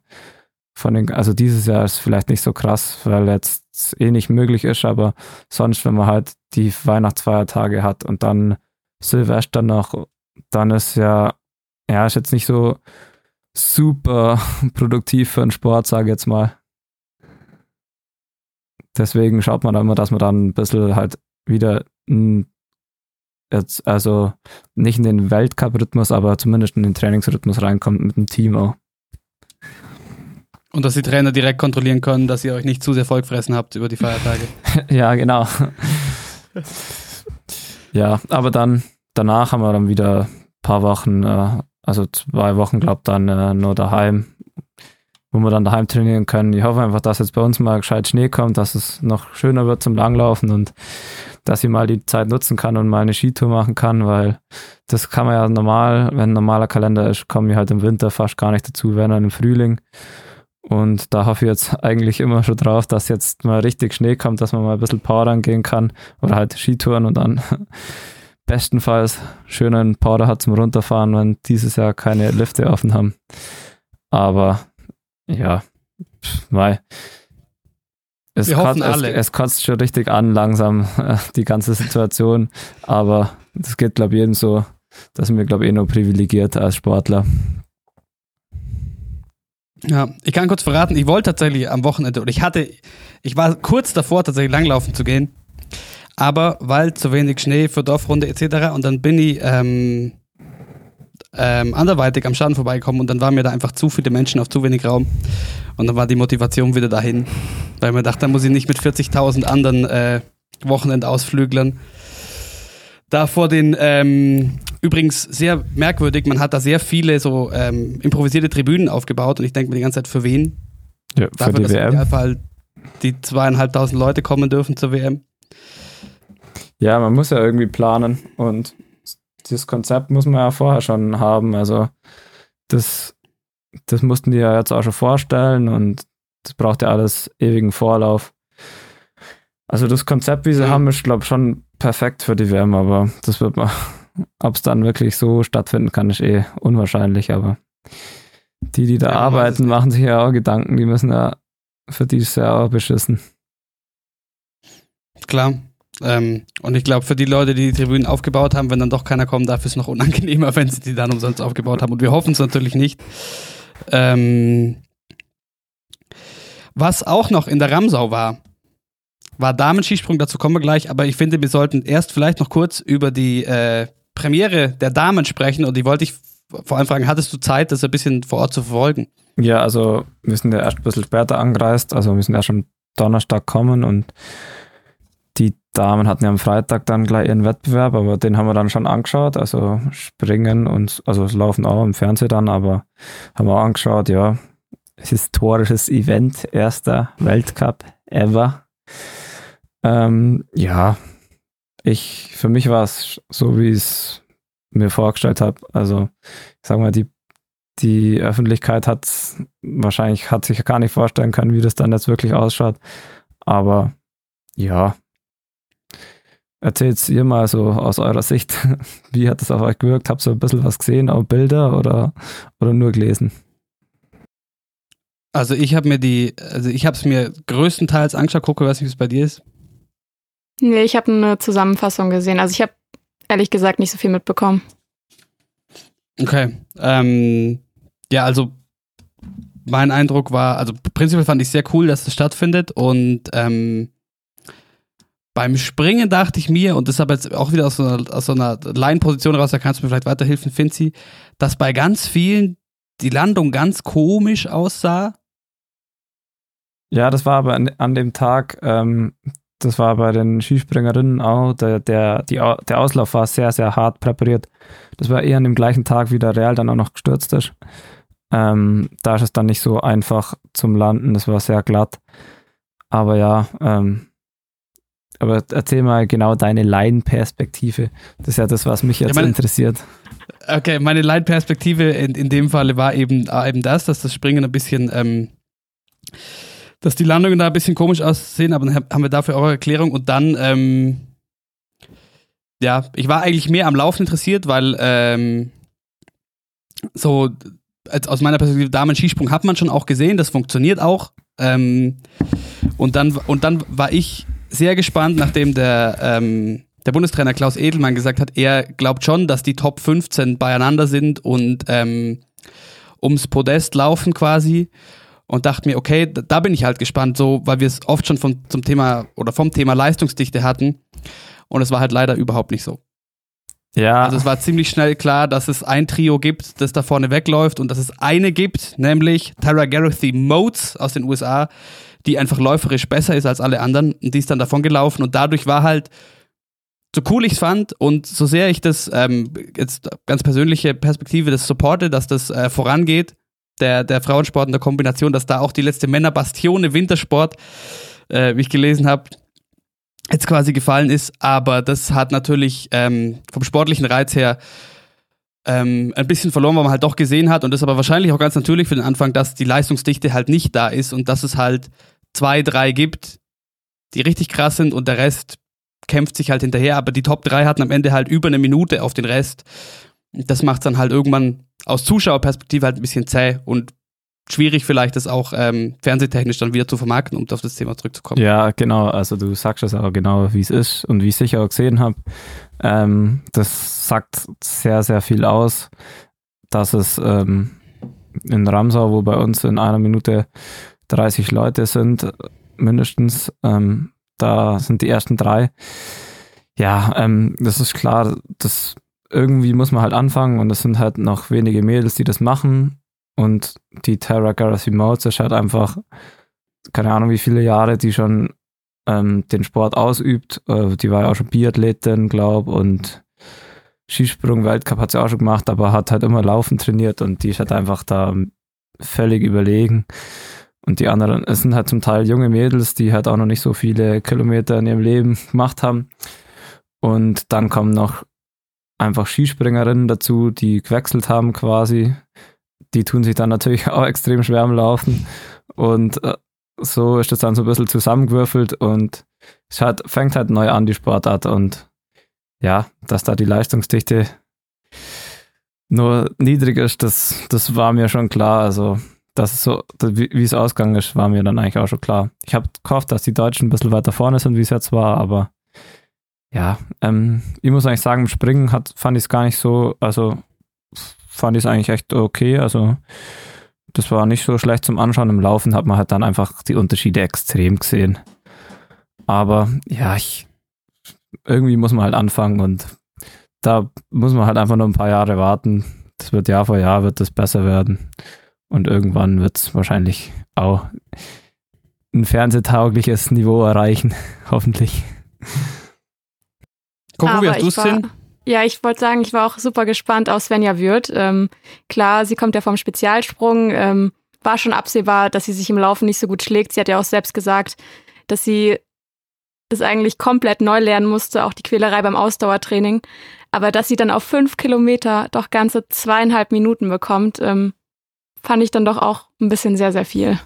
von den, also dieses Jahr ist vielleicht nicht so krass, weil jetzt eh nicht möglich ist, aber sonst, wenn man halt die Weihnachtsfeiertage hat und dann Silvester noch dann ist ja, ja, ist jetzt nicht so super produktiv für den Sport, sage ich jetzt mal. Deswegen schaut man da immer, dass man dann ein bisschen halt wieder jetzt, also nicht in den Weltcup-Rhythmus, aber zumindest in den Trainingsrhythmus reinkommt mit dem Team auch. Und dass die Trainer direkt kontrollieren können, dass ihr euch nicht zu sehr vollgefressen habt über die Feiertage. ja, genau. ja, aber dann, danach haben wir dann wieder ein paar Wochen, äh, also zwei Wochen, glaube dann äh, nur daheim, wo wir dann daheim trainieren können. Ich hoffe einfach, dass jetzt bei uns mal gescheit Schnee kommt, dass es noch schöner wird zum Langlaufen und dass ich mal die Zeit nutzen kann und mal eine Skitour machen kann, weil das kann man ja normal, wenn ein normaler Kalender ist, komme ich halt im Winter fast gar nicht dazu, wenn dann im Frühling. Und da hoffe ich jetzt eigentlich immer schon drauf, dass jetzt mal richtig Schnee kommt, dass man mal ein bisschen Powdern gehen kann oder halt Skitouren und dann bestenfalls schönen Powder hat zum Runterfahren, wenn dieses Jahr keine Lifte offen haben. Aber ja, mei. Es, kotzt, es, es kotzt schon richtig an, langsam, äh, die ganze Situation. Aber das geht, glaube ich, jedem so. Da sind wir, glaube ich, eh nur privilegiert als Sportler. Ja, ich kann kurz verraten, ich wollte tatsächlich am Wochenende, oder ich hatte, ich war kurz davor, tatsächlich langlaufen zu gehen, aber weil zu wenig Schnee für Dorfrunde etc. Und dann bin ich ähm, ähm, anderweitig am Schaden vorbeigekommen und dann waren mir da einfach zu viele Menschen auf zu wenig Raum. Und dann war die Motivation wieder dahin, weil man dachte, da muss ich nicht mit 40.000 anderen äh, Wochenendausflüglern da vor den, ähm, übrigens sehr merkwürdig, man hat da sehr viele so ähm, improvisierte Tribünen aufgebaut und ich denke mir die ganze Zeit, für wen? Ja, für Dafür, die dass im WM. Idealfall die zweieinhalbtausend Leute kommen dürfen zur WM. Ja, man muss ja irgendwie planen und dieses Konzept muss man ja vorher schon haben. Also das, das mussten die ja jetzt auch schon vorstellen und das braucht ja alles ewigen Vorlauf. Also das Konzept, wie sie Ja. haben, ist, glaube ich, schon perfekt für die WM, aber das wird man, ob es dann wirklich so stattfinden kann, ist eh unwahrscheinlich, aber die, die da Ja, arbeiten, machen sich ja auch Gedanken, die müssen ja für dieses Jahr auch beschissen. Klar. Ähm, und ich glaube, für die Leute, die die Tribünen aufgebaut haben, wenn dann doch keiner kommen darf, ist es noch unangenehmer, wenn sie die dann umsonst aufgebaut haben. Und wir hoffen es natürlich nicht. Ähm, was auch noch in der Ramsau war, war Damenskisprung, dazu kommen wir gleich, aber ich finde, wir sollten erst vielleicht noch kurz über die äh, Premiere der Damen sprechen und die wollte ich vor allem fragen, hattest du Zeit, das ein bisschen vor Ort zu verfolgen? Ja, also wir sind ja erst ein bisschen später angereist, also wir sind ja schon Donnerstag kommen und die Damen hatten ja am Freitag dann gleich ihren Wettbewerb, aber den haben wir dann schon angeschaut, also springen und also es laufen auch im Fernsehen dann, aber haben wir auch angeschaut, ja, historisches Event, erster Weltcup ever. Ähm, ja, ich, für mich war es so, wie ich es mir vorgestellt habe. Also, ich sag mal, die, die Öffentlichkeit hat wahrscheinlich hat sich gar nicht vorstellen können, wie das dann jetzt wirklich ausschaut. Aber ja, erzählt ihr mal so aus eurer Sicht, wie hat das auf euch gewirkt? Habt ihr ein bisschen was gesehen, auch Bilder oder, oder nur gelesen? Also ich habe mir die, also ich habe es mir größtenteils angeschaut, gucke, was es bei dir ist. Nee, ich habe eine Zusammenfassung gesehen. Also ich habe ehrlich gesagt nicht so viel mitbekommen. Okay. Ähm, ja, also mein Eindruck war, also prinzipiell fand ich sehr cool, dass das stattfindet und ähm, beim Springen dachte ich mir, und das habe jetzt auch wieder aus so einer, aus so einer Line-Position raus, da kannst du mir vielleicht weiterhelfen, Finzi, dass bei ganz vielen die Landung ganz komisch aussah. Ja, das war aber an, an dem Tag, ähm, das war bei den Skispringerinnen auch, der, der, die, der Auslauf war sehr, sehr hart präpariert. Das war eher an dem gleichen Tag, wie der Real dann auch noch gestürzt ist. Ähm, da ist es dann nicht so einfach zum Landen, das war sehr glatt. Aber ja, ähm, aber erzähl mal genau deine Laienperspektive. Das ist ja das, was mich jetzt ja, meine, interessiert. Okay, meine Laienperspektive in, in dem Falle war eben, äh, eben das, dass das Springen ein bisschen ähm, dass die Landungen da ein bisschen komisch aussehen, aber dann haben wir dafür eure Erklärung und dann, ähm, ja, ich war eigentlich mehr am Laufen interessiert, weil ähm, so aus meiner Perspektive Damen-Skisprung hat man schon auch gesehen, das funktioniert auch. Ähm, und, dann, und dann war ich sehr gespannt, nachdem der, ähm, der Bundestrainer Klaus Edelmann gesagt hat, er glaubt schon, dass die Top 15 beieinander sind und ähm, ums Podest laufen quasi und dachte mir, okay, da bin ich halt gespannt, so, weil wir es oft schon vom, zum Thema oder vom Thema Leistungsdichte hatten. Und es war halt leider überhaupt nicht so. Ja. Also es war ziemlich schnell klar, dass es ein Trio gibt, das da vorne wegläuft und dass es eine gibt, nämlich Tara Garothy Motes aus den USA, die einfach läuferisch besser ist als alle anderen und die ist dann davon gelaufen und dadurch war halt, so cool ich es fand und so sehr ich das ähm, jetzt ganz persönliche Perspektive das supporte, dass das äh, vorangeht, der, der Frauensport in der Kombination, dass da auch die letzte Männerbastione Wintersport, äh, wie ich gelesen habe, jetzt quasi gefallen ist. Aber das hat natürlich ähm, vom sportlichen Reiz her ähm, ein bisschen verloren, weil man halt doch gesehen hat. Und das ist aber wahrscheinlich auch ganz natürlich für den Anfang, dass die Leistungsdichte halt nicht da ist und dass es halt zwei, drei gibt, die richtig krass sind und der Rest kämpft sich halt hinterher. Aber die Top 3 hatten am Ende halt über eine Minute auf den Rest. Das macht dann halt irgendwann aus Zuschauerperspektive halt ein bisschen zäh und schwierig vielleicht das auch ähm, fernsehtechnisch dann wieder zu vermarkten, um auf das Thema zurückzukommen. Ja, genau. Also du sagst es auch genau, wie es ist und wie ich es sicher auch gesehen habe. Ähm, das sagt sehr, sehr viel aus, dass es ähm, in Ramsau, wo bei uns in einer Minute 30 Leute sind, mindestens, ähm, da sind die ersten drei. Ja, ähm, das ist klar, das irgendwie muss man halt anfangen und es sind halt noch wenige Mädels, die das machen. Und die Tara Garasimaux ist halt einfach, keine Ahnung, wie viele Jahre die schon ähm, den Sport ausübt. Äh, die war ja auch schon Biathletin, glaube und Skisprung, Weltcup hat sie auch schon gemacht, aber hat halt immer Laufen trainiert und die ist halt einfach da völlig überlegen. Und die anderen, es sind halt zum Teil junge Mädels, die halt auch noch nicht so viele Kilometer in ihrem Leben gemacht haben. Und dann kommen noch einfach Skispringerinnen dazu, die gewechselt haben quasi. Die tun sich dann natürlich auch extrem schwer am Laufen. Und äh, so ist das dann so ein bisschen zusammengewürfelt und es hat, fängt halt neu an, die Sportart. Und ja, dass da die Leistungsdichte nur niedrig ist, das, das war mir schon klar. Also, dass es so, wie, wie es ausgegangen ist, war mir dann eigentlich auch schon klar. Ich habe gehofft, dass die Deutschen ein bisschen weiter vorne sind, wie es jetzt war, aber ja, ähm, ich muss eigentlich sagen, im Springen hat, fand ich es gar nicht so, also fand ich es eigentlich echt okay. Also das war nicht so schlecht zum Anschauen. Im Laufen hat man halt dann einfach die Unterschiede extrem gesehen. Aber ja, ich, irgendwie muss man halt anfangen und da muss man halt einfach nur ein paar Jahre warten. Das wird Jahr für Jahr wird das besser werden. Und irgendwann wird es wahrscheinlich auch ein fernsehtaugliches Niveau erreichen, hoffentlich. Wie hast du es denn? Ja, ich wollte sagen, ich war auch super gespannt auf Svenja Würth. Ähm, klar, sie kommt ja vom Spezialsprung. Ähm, war schon absehbar, dass sie sich im Laufen nicht so gut schlägt. Sie hat ja auch selbst gesagt, dass sie das eigentlich komplett neu lernen musste, auch die Quälerei beim Ausdauertraining. Aber dass sie dann auf fünf Kilometer doch ganze zweieinhalb Minuten bekommt, ähm, fand ich dann doch auch ein bisschen sehr, sehr viel.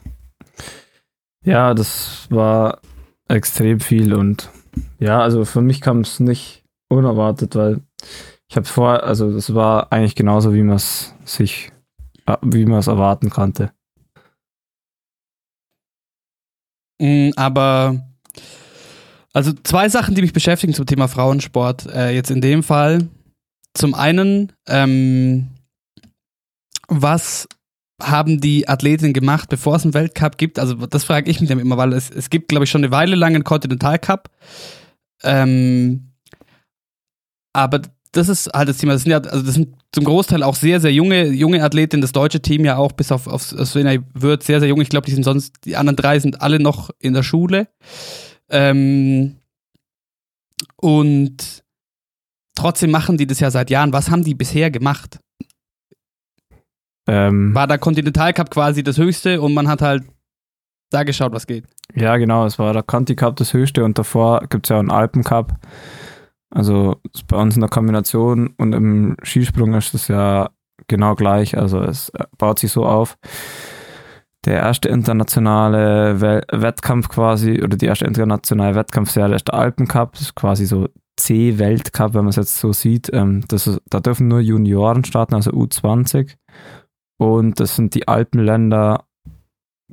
Ja, das war extrem viel und ja, also für mich kam es nicht unerwartet, weil ich habe vor, also es war eigentlich genauso, wie man es sich, äh, wie man es erwarten konnte. Mm, aber also zwei Sachen, die mich beschäftigen zum Thema Frauensport. Äh, jetzt in dem Fall. Zum einen, ähm, was haben die Athletinnen gemacht, bevor es einen Weltcup gibt? Also das frage ich mich dann immer, weil es, es gibt, glaube ich, schon eine Weile lang einen Continental Cup. Ähm, aber das ist halt das Thema. Das sind ja, also das sind zum Großteil auch sehr, sehr junge, junge Athletinnen. Das deutsche Team ja auch, bis auf, auf Svenja wird sehr, sehr jung. Ich glaube, die sind sonst, die anderen drei sind alle noch in der Schule. Ähm, und trotzdem machen die das ja seit Jahren. Was haben die bisher gemacht? Ähm, war der Continental Cup quasi das höchste und man hat halt da geschaut, was geht. Ja, genau, es war der Conti Cup das höchste und davor gibt es ja einen Alpen Cup. Also bei uns in der Kombination und im Skisprung ist es ja genau gleich. Also es baut sich so auf. Der erste internationale Wettkampf quasi, oder die erste internationale Wettkampfserie ist der Alpen Cup. Das ist quasi so C-Weltcup, wenn man es jetzt so sieht. Ähm, das ist, da dürfen nur Junioren starten, also U20. Und das sind die Alpenländer,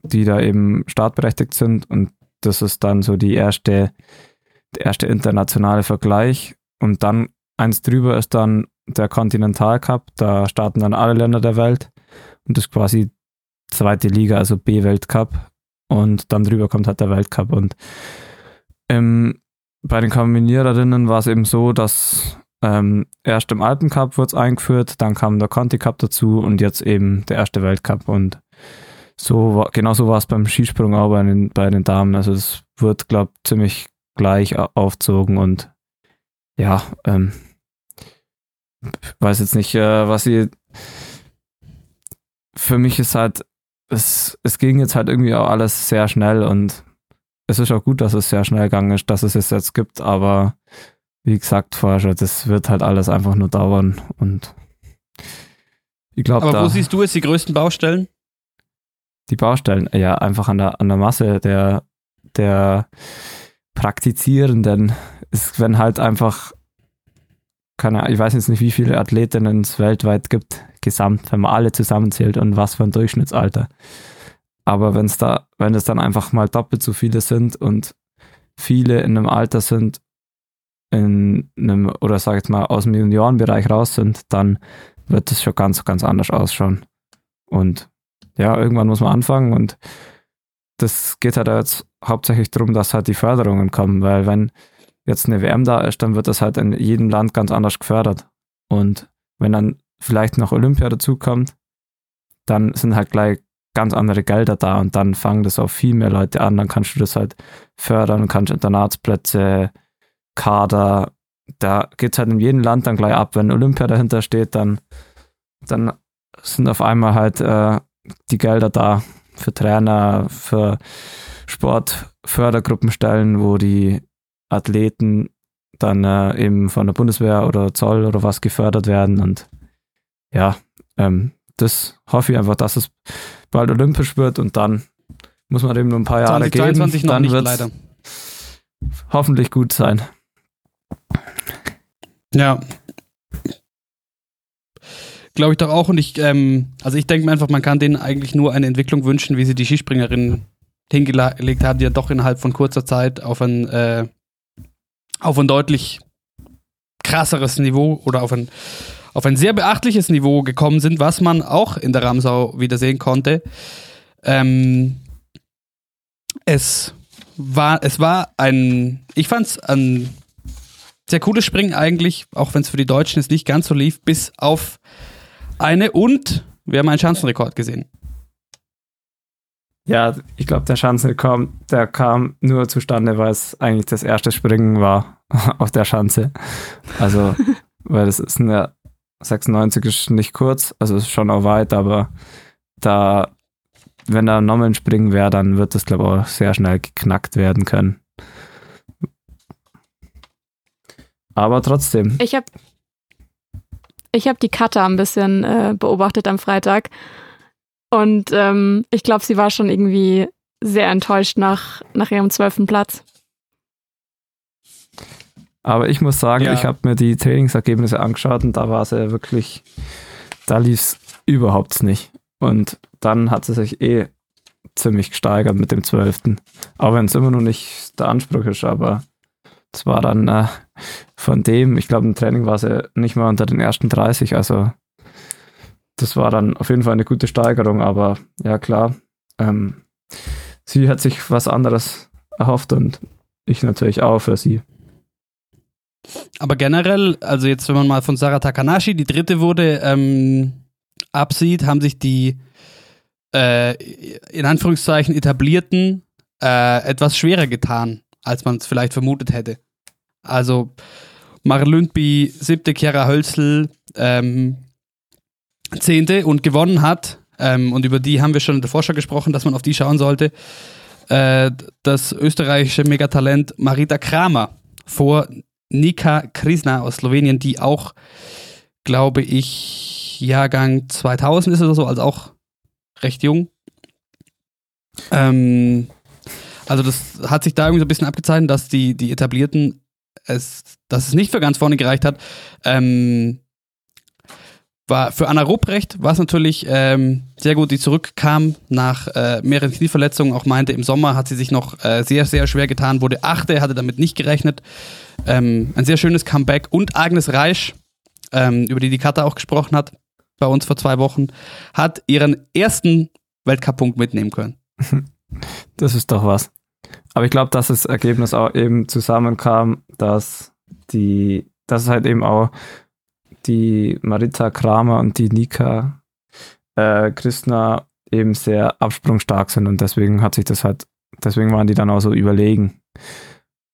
die da eben startberechtigt sind. Und das ist dann so die erste der erste internationale Vergleich. Und dann eins drüber ist dann der Continental Cup. Da starten dann alle Länder der Welt. Und das ist quasi zweite Liga, also B-Weltcup. Und dann drüber kommt halt der Weltcup. Und ähm, bei den Kombiniererinnen war es eben so, dass ähm, erst im Alpencup wurde es eingeführt, dann kam der Conti Cup dazu und jetzt eben der erste Weltcup. Und so war, genauso war es beim Skisprung auch bei den, bei den Damen. Also es wird, glaube ich, ziemlich gleich aufzogen und ja, ähm, weiß jetzt nicht, äh, was sie. Für mich ist halt, es, es ging jetzt halt irgendwie auch alles sehr schnell und es ist auch gut, dass es sehr schnell gegangen ist, dass es es jetzt gibt, aber wie gesagt, vorher das wird halt alles einfach nur dauern und ich glaube. Aber wo siehst du jetzt die größten Baustellen? Die Baustellen, ja, einfach an der, an der Masse der, der Praktizierenden. Es wenn halt einfach, keine, ich weiß jetzt nicht, wie viele Athletinnen es weltweit gibt, gesamt, wenn man alle zusammenzählt und was für ein Durchschnittsalter. Aber wenn es da, wenn es dann einfach mal doppelt so viele sind und viele in einem Alter sind, in einem, oder sag ich jetzt mal, aus dem Juniorenbereich raus sind, dann wird es schon ganz, ganz anders ausschauen. Und ja, irgendwann muss man anfangen und das geht halt jetzt hauptsächlich darum, dass halt die Förderungen kommen, weil wenn jetzt eine WM da ist, dann wird das halt in jedem Land ganz anders gefördert. Und wenn dann vielleicht noch Olympia dazukommt, dann sind halt gleich ganz andere Gelder da und dann fangen das auch viel mehr Leute an, dann kannst du das halt fördern, kannst Internatsplätze, Kader, da geht es halt in jedem Land dann gleich ab. Wenn Olympia dahinter steht, dann, dann sind auf einmal halt äh, die Gelder da für Trainer, für Sportfördergruppen wo die Athleten dann äh, eben von der Bundeswehr oder Zoll oder was gefördert werden. Und ja, ähm, das hoffe ich einfach, dass es bald olympisch wird und dann muss man eben nur ein paar Jahre 2022 geben. Dann wird es hoffentlich gut sein. Ja. Glaube ich doch auch. Und ich, ähm, also ich denke mir einfach, man kann denen eigentlich nur eine Entwicklung wünschen, wie sie die Skispringerinnen hingelegt haben, die ja doch innerhalb von kurzer Zeit auf ein, äh, auf ein deutlich krasseres Niveau oder auf ein, auf ein sehr beachtliches Niveau gekommen sind, was man auch in der Ramsau wieder sehen konnte. Ähm, es war, es war ein, ich fand es ein sehr cooles Springen eigentlich, auch wenn es für die Deutschen jetzt nicht ganz so lief, bis auf eine und wir haben einen Schanzenrekord gesehen. Ja, ich glaube, der Schanzenrekord, der kam nur zustande, weil es eigentlich das erste Springen war auf der Schanze. Also, weil das ist eine 96 ist nicht kurz, also ist schon auch weit, aber da, wenn da nochmal ein Springen wäre, dann wird das, glaube ich, auch sehr schnell geknackt werden können. Aber trotzdem. Ich habe ich hab die Cutter ein bisschen äh, beobachtet am Freitag. Und ähm, ich glaube, sie war schon irgendwie sehr enttäuscht nach, nach ihrem zwölften Platz. Aber ich muss sagen, ja. ich habe mir die Trainingsergebnisse angeschaut und da war sie wirklich, da lief es überhaupt nicht. Und dann hat sie sich eh ziemlich gesteigert mit dem zwölften. Auch wenn es immer noch nicht der Anspruch ist, aber es war dann äh, von dem, ich glaube, im Training war sie nicht mal unter den ersten 30, also das war dann auf jeden Fall eine gute Steigerung, aber ja klar, ähm, sie hat sich was anderes erhofft und ich natürlich auch für sie. Aber generell, also jetzt, wenn man mal von Sarah Takanashi, die dritte wurde, ähm, absieht, haben sich die äh, in Anführungszeichen etablierten äh, etwas schwerer getan, als man es vielleicht vermutet hätte. Also Maren Lündby, siebte, Chiara Hölzl, ähm, zehnte und gewonnen hat. Ähm, und über die haben wir schon in der Vorschau gesprochen, dass man auf die schauen sollte. Äh, das österreichische Megatalent Marita Kramer vor Nika Krisna aus Slowenien, die auch, glaube ich, Jahrgang 2000 ist oder so, also auch recht jung. Ähm, also das hat sich da irgendwie so ein bisschen abgezeichnet, dass die, die etablierten es, dass es nicht für ganz vorne gereicht hat. Ähm, war für Anna Ruprecht war es natürlich ähm, sehr gut, die zurückkam nach äh, mehreren Knieverletzungen. Auch meinte, im Sommer hat sie sich noch äh, sehr, sehr schwer getan, wurde Achte, hatte damit nicht gerechnet. Ähm, ein sehr schönes Comeback. Und Agnes Reisch, ähm, über die die Kata auch gesprochen hat, bei uns vor zwei Wochen, hat ihren ersten Weltcup-Punkt mitnehmen können. Das ist doch was. Aber ich glaube, dass das Ergebnis auch eben zusammenkam, dass die, dass halt eben auch die Marita Kramer und die Nika äh, Krishna eben sehr absprungstark sind und deswegen hat sich das halt, deswegen waren die dann auch so überlegen.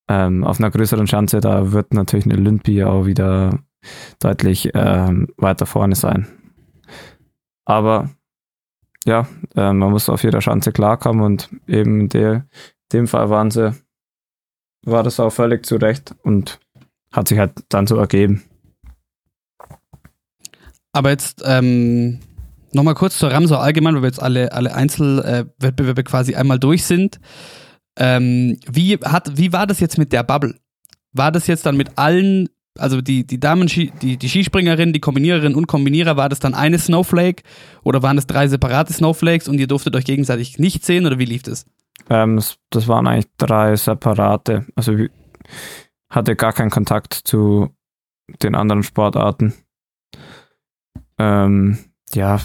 Ähm, auf einer größeren Schanze, da wird natürlich eine Lündby auch wieder deutlich ähm, weiter vorne sein. Aber ja, äh, man muss auf jeder Schanze klarkommen und eben der, dem Fall waren sie, war das auch völlig zurecht und hat sich halt dann so ergeben. Aber jetzt ähm, nochmal kurz zur Ramsau allgemein, weil wir jetzt alle, alle Einzelwettbewerbe äh, quasi einmal durch sind. Ähm, wie, hat, wie war das jetzt mit der Bubble? War das jetzt dann mit allen, also die, die Damen, die, die Skispringerin, die Kombiniererin und Kombinierer, war das dann eine Snowflake oder waren es drei separate Snowflakes und ihr durftet euch gegenseitig nicht sehen oder wie lief das? Ähm, das, waren eigentlich drei separate. Also ich hatte gar keinen Kontakt zu den anderen Sportarten. Ähm, ja,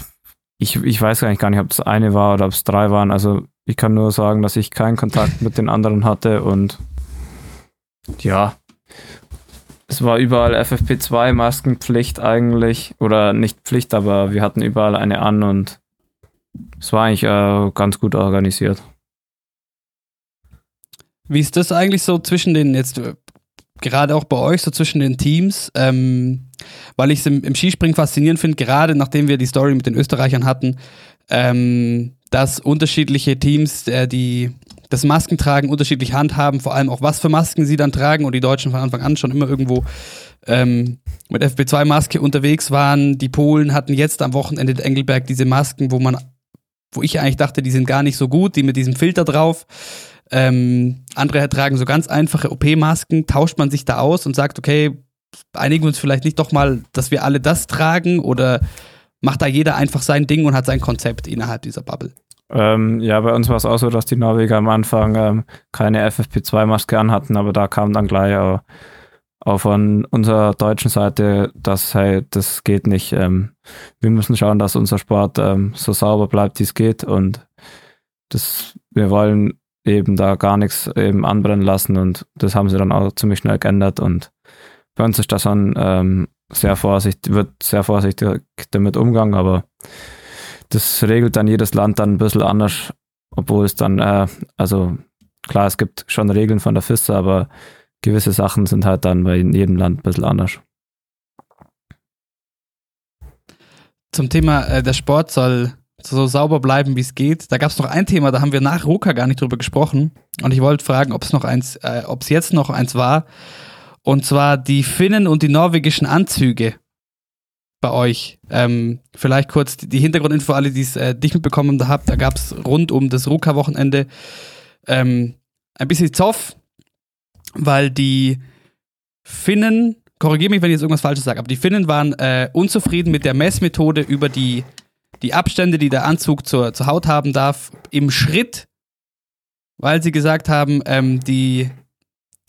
ich, ich weiß eigentlich gar nicht, ob es eine war oder ob es drei waren. Also ich kann nur sagen, dass ich keinen Kontakt mit den anderen hatte und ja, es war überall FFP2 Maskenpflicht eigentlich oder nicht Pflicht, aber wir hatten überall eine an und es war eigentlich äh, ganz gut organisiert. Wie ist das eigentlich so zwischen den, jetzt äh, gerade auch bei euch, so zwischen den Teams? Ähm, weil ich es im, im, Skispringen faszinierend finde, gerade nachdem wir die Story mit den Österreichern hatten, ähm, dass unterschiedliche Teams, äh, die das Maskentragen unterschiedlich handhaben, vor allem auch was für Masken sie dann tragen und die Deutschen von Anfang an schon immer irgendwo ähm, mit FP2-Maske unterwegs waren. Die Polen hatten jetzt am Wochenende in Engelberg diese Masken, wo man, wo ich eigentlich dachte, die sind gar nicht so gut, die mit diesem Filter drauf. Ähm, andere tragen so ganz einfache OP-Masken, tauscht man sich da aus und sagt, okay, einigen wir uns vielleicht nicht doch mal, dass wir alle das tragen oder macht da jeder einfach sein Ding und hat sein Konzept innerhalb dieser Bubble? Ähm, ja, bei uns war es auch so, dass die Norweger am Anfang ähm, keine FFP2-Maske anhatten, aber da kam dann gleich auch, auch von unserer deutschen Seite, dass hey, das geht nicht. Ähm, wir müssen schauen, dass unser Sport ähm, so sauber bleibt, wie es geht und das, wir wollen eben da gar nichts eben anbrennen lassen und das haben sie dann auch ziemlich schnell geändert und bei uns ist das schon ähm, sehr vorsichtig, wird sehr vorsichtig damit umgegangen, aber das regelt dann jedes Land dann ein bisschen anders, obwohl es dann, äh, also klar, es gibt schon Regeln von der FISA, aber gewisse Sachen sind halt dann bei jedem Land ein bisschen anders. Zum Thema, äh, der Sport soll so sauber bleiben, wie es geht. Da gab es noch ein Thema, da haben wir nach Ruka gar nicht drüber gesprochen. Und ich wollte fragen, ob es noch eins, äh, ob es jetzt noch eins war. Und zwar die Finnen und die norwegischen Anzüge bei euch. Ähm, vielleicht kurz die Hintergrundinfo, alle, die es äh, nicht mitbekommen haben, da gab es rund um das Ruka-Wochenende ähm, ein bisschen Zoff, weil die Finnen, korrigiere mich, wenn ich jetzt irgendwas Falsches sage, aber die Finnen waren äh, unzufrieden mit der Messmethode über die, die Abstände, die der Anzug zur, zur Haut haben darf, im Schritt, weil sie gesagt haben, ähm, die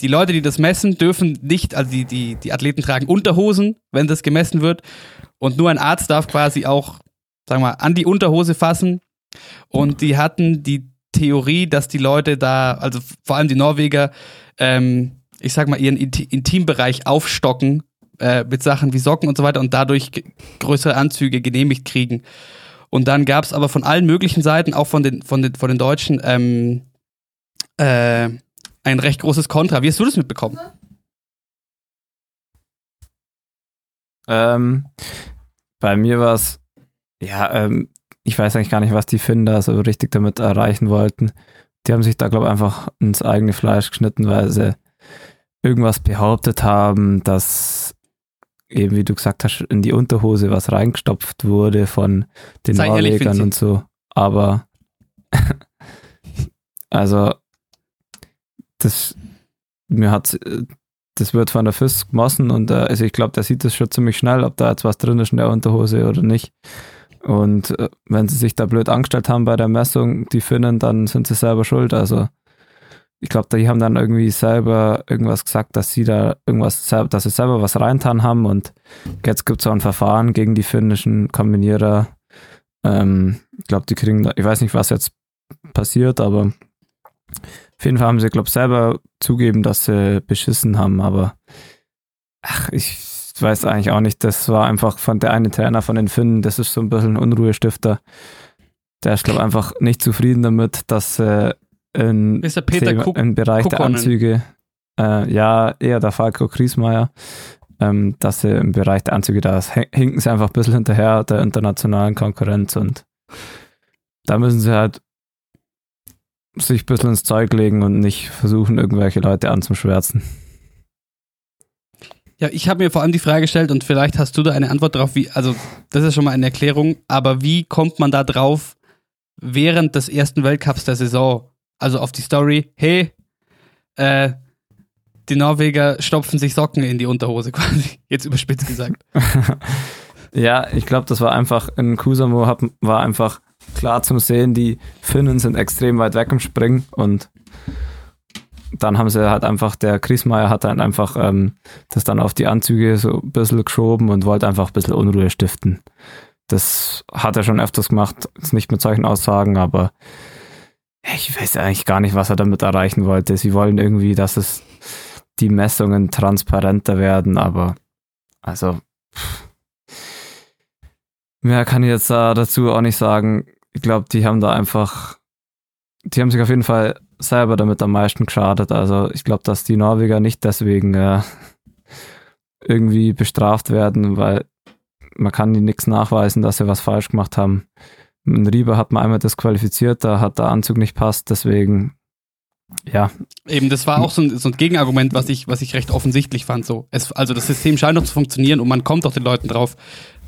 die Leute, die das messen, dürfen nicht, also die, die, die Athleten tragen Unterhosen, wenn das gemessen wird. Und nur ein Arzt darf quasi auch, sagen wir mal, an die Unterhose fassen. Und die hatten die Theorie, dass die Leute da, also vor allem die Norweger, ähm, ich sag mal, ihren Intimbereich aufstocken äh, mit Sachen wie Socken und so weiter und dadurch größere Anzüge genehmigt kriegen. Und dann gab es aber von allen möglichen Seiten, auch von den, von den, von den Deutschen, ähm, äh, ein recht großes Kontra. Wie hast du das mitbekommen? Ähm, bei mir war es, ja, ähm, ich weiß eigentlich gar nicht, was die Finnen da so richtig damit erreichen wollten. Die haben sich da, glaube ich, einfach ins eigene Fleisch geschnitten, weil sie irgendwas behauptet haben, dass eben, wie du gesagt hast, in die Unterhose was reingestopft wurde von den Sei Norwegern und so. Aber also das mir hat das wird von der FIS gemessen und äh, also ich glaube, der sieht das schon ziemlich schnell, ob da jetzt was drin ist in der Unterhose oder nicht. Und äh, wenn sie sich da blöd angestellt haben bei der Messung, die Finnen, dann sind sie selber schuld. Also ich glaube, die haben dann irgendwie selber irgendwas gesagt, dass sie da irgendwas, dass sie selber was reintan haben und jetzt gibt es auch ein Verfahren gegen die finnischen Kombinierer. Ähm, ich glaube, die kriegen da, ich weiß nicht, was jetzt passiert, aber auf jeden Fall haben sie, glaube ich, selber zugeben, dass sie beschissen haben, aber ach, ich weiß eigentlich auch nicht. Das war einfach von der eine Trainer von den Finnen, das ist so ein bisschen ein Unruhestifter. Der ist, glaube ich, einfach nicht zufrieden damit, dass äh, in, Thema, im Bereich Kukonen. der Anzüge, äh, ja, eher der Falco Kriesmeier, ähm, dass sie im Bereich der Anzüge, da hinken sie einfach ein bisschen hinterher der internationalen Konkurrenz und da müssen sie halt sich ein bisschen ins Zeug legen und nicht versuchen, irgendwelche Leute anzuschwärzen. Ja, ich habe mir vor allem die Frage gestellt und vielleicht hast du da eine Antwort drauf, wie, also das ist schon mal eine Erklärung, aber wie kommt man da drauf während des ersten Weltcups der Saison? Also auf die Story, hey, äh, die Norweger stopfen sich Socken in die Unterhose quasi, jetzt überspitzt gesagt. ja, ich glaube, das war einfach, in Kusamo war einfach klar zum Sehen, die Finnen sind extrem weit weg im Springen und dann haben sie halt einfach, der Chrismeier hat dann einfach ähm, das dann auf die Anzüge so ein bisschen geschoben und wollte einfach ein bisschen Unruhe stiften. Das hat er schon öfters gemacht, ist nicht mit solchen Aussagen, aber ich weiß eigentlich gar nicht, was er damit erreichen wollte. Sie wollen irgendwie, dass es die Messungen transparenter werden, aber also mehr kann ich jetzt dazu auch nicht sagen ich glaube, die haben da einfach, die haben sich auf jeden Fall selber damit am meisten geschadet. Also ich glaube, dass die Norweger nicht deswegen äh, irgendwie bestraft werden, weil man kann ihnen nichts nachweisen, dass sie was falsch gemacht haben. In Rieber hat man einmal disqualifiziert, da hat der Anzug nicht passt, deswegen ja. Eben, das war auch so ein, so ein, Gegenargument, was ich, was ich recht offensichtlich fand. So. Es, also das System scheint noch zu funktionieren und man kommt doch den Leuten drauf,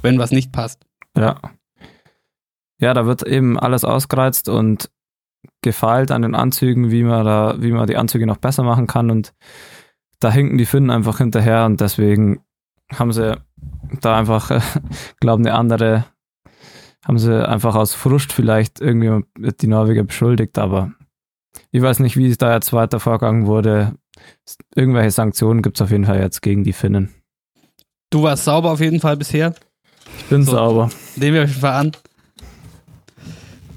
wenn was nicht passt. Ja. Ja, da wird eben alles ausgereizt und gefeilt an den Anzügen, wie man da, wie man die Anzüge noch besser machen kann und da hinken die Finnen einfach hinterher und deswegen haben sie da einfach, glaube eine andere haben sie einfach aus Frust vielleicht irgendwie die Norweger beschuldigt, aber ich weiß nicht, wie es da jetzt weiter vorgegangen wurde. Irgendwelche Sanktionen gibt es auf jeden Fall jetzt gegen die Finnen. Du warst sauber auf jeden Fall bisher. Ich bin so, sauber. Nehmen wir auf jeden Fall an.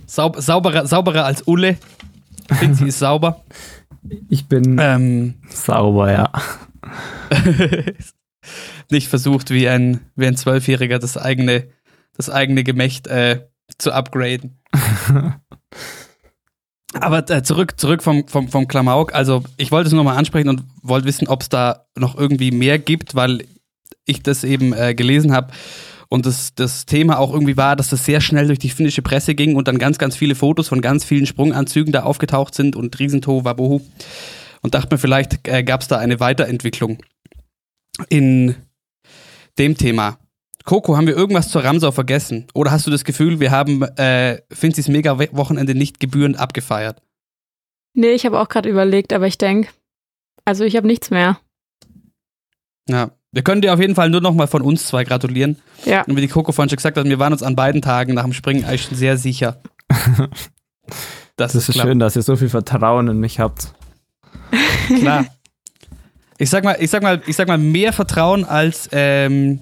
Saub, sauberer, sauberer als Ulle. Finzi ist sauber. Ich bin ähm, sauber, ja. Nicht versucht, wie ein, wie ein Zwölfjähriger das eigene, das eigene Gemächt äh, zu upgraden. Aber äh, zurück, zurück vom, vom, vom Klamauk. Also, ich wollte es nur mal ansprechen und wollte wissen, ob es da noch irgendwie mehr gibt, weil ich das eben äh, gelesen habe und das, das Thema auch irgendwie war, dass das sehr schnell durch die finnische Presse ging und dann ganz, ganz viele Fotos von ganz vielen Sprunganzügen da aufgetaucht sind und Riesentohu Wabohu. Und dachte mir, vielleicht äh, gab es da eine Weiterentwicklung in dem Thema. Coco, haben wir irgendwas zur Ramsau vergessen? Oder hast du das Gefühl, wir haben äh, Finzis Mega-Wochenende nicht gebührend abgefeiert? Nee, ich habe auch gerade überlegt, aber ich denke, also ich habe nichts mehr. Ja, wir können dir auf jeden Fall nur noch mal von uns zwei gratulieren. Ja. Und wie die Coco vorhin schon gesagt hat, wir waren uns an beiden Tagen nach dem Springen eigentlich schon sehr sicher. das, das ist, ist schön, dass ihr so viel Vertrauen in mich habt. Klar. Ich sag mal, ich sag mal, ich sag mal mehr Vertrauen als, ähm,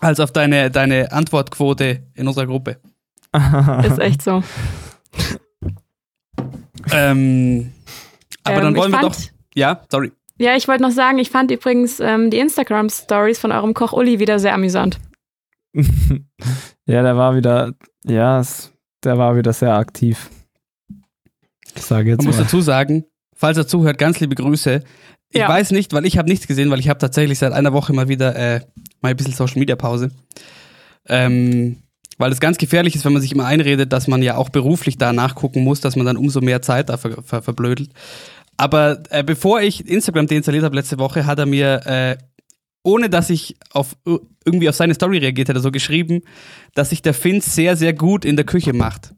als auf deine, deine Antwortquote in unserer Gruppe. ist echt so. ähm, aber ähm, dann wollen wir doch. Ja, sorry. Ja, ich wollte noch sagen, ich fand übrigens ähm, die Instagram-Stories von eurem Koch Uli wieder sehr amüsant. ja, der war wieder, ja, der war wieder sehr aktiv. Ich sage jetzt. Man mal. muss dazu sagen, falls er zuhört, ganz liebe Grüße. Ich ja. weiß nicht, weil ich habe nichts gesehen, weil ich habe tatsächlich seit einer Woche mal wieder äh, mal ein bisschen Social Media Pause. Ähm, weil es ganz gefährlich ist, wenn man sich immer einredet, dass man ja auch beruflich da nachgucken muss, dass man dann umso mehr Zeit da ver ver verblödelt. Aber äh, bevor ich Instagram deinstalliert habe letzte Woche, hat er mir, äh, ohne dass ich auf, irgendwie auf seine Story reagiert hätte, so geschrieben, dass sich der Finn sehr, sehr gut in der Küche macht.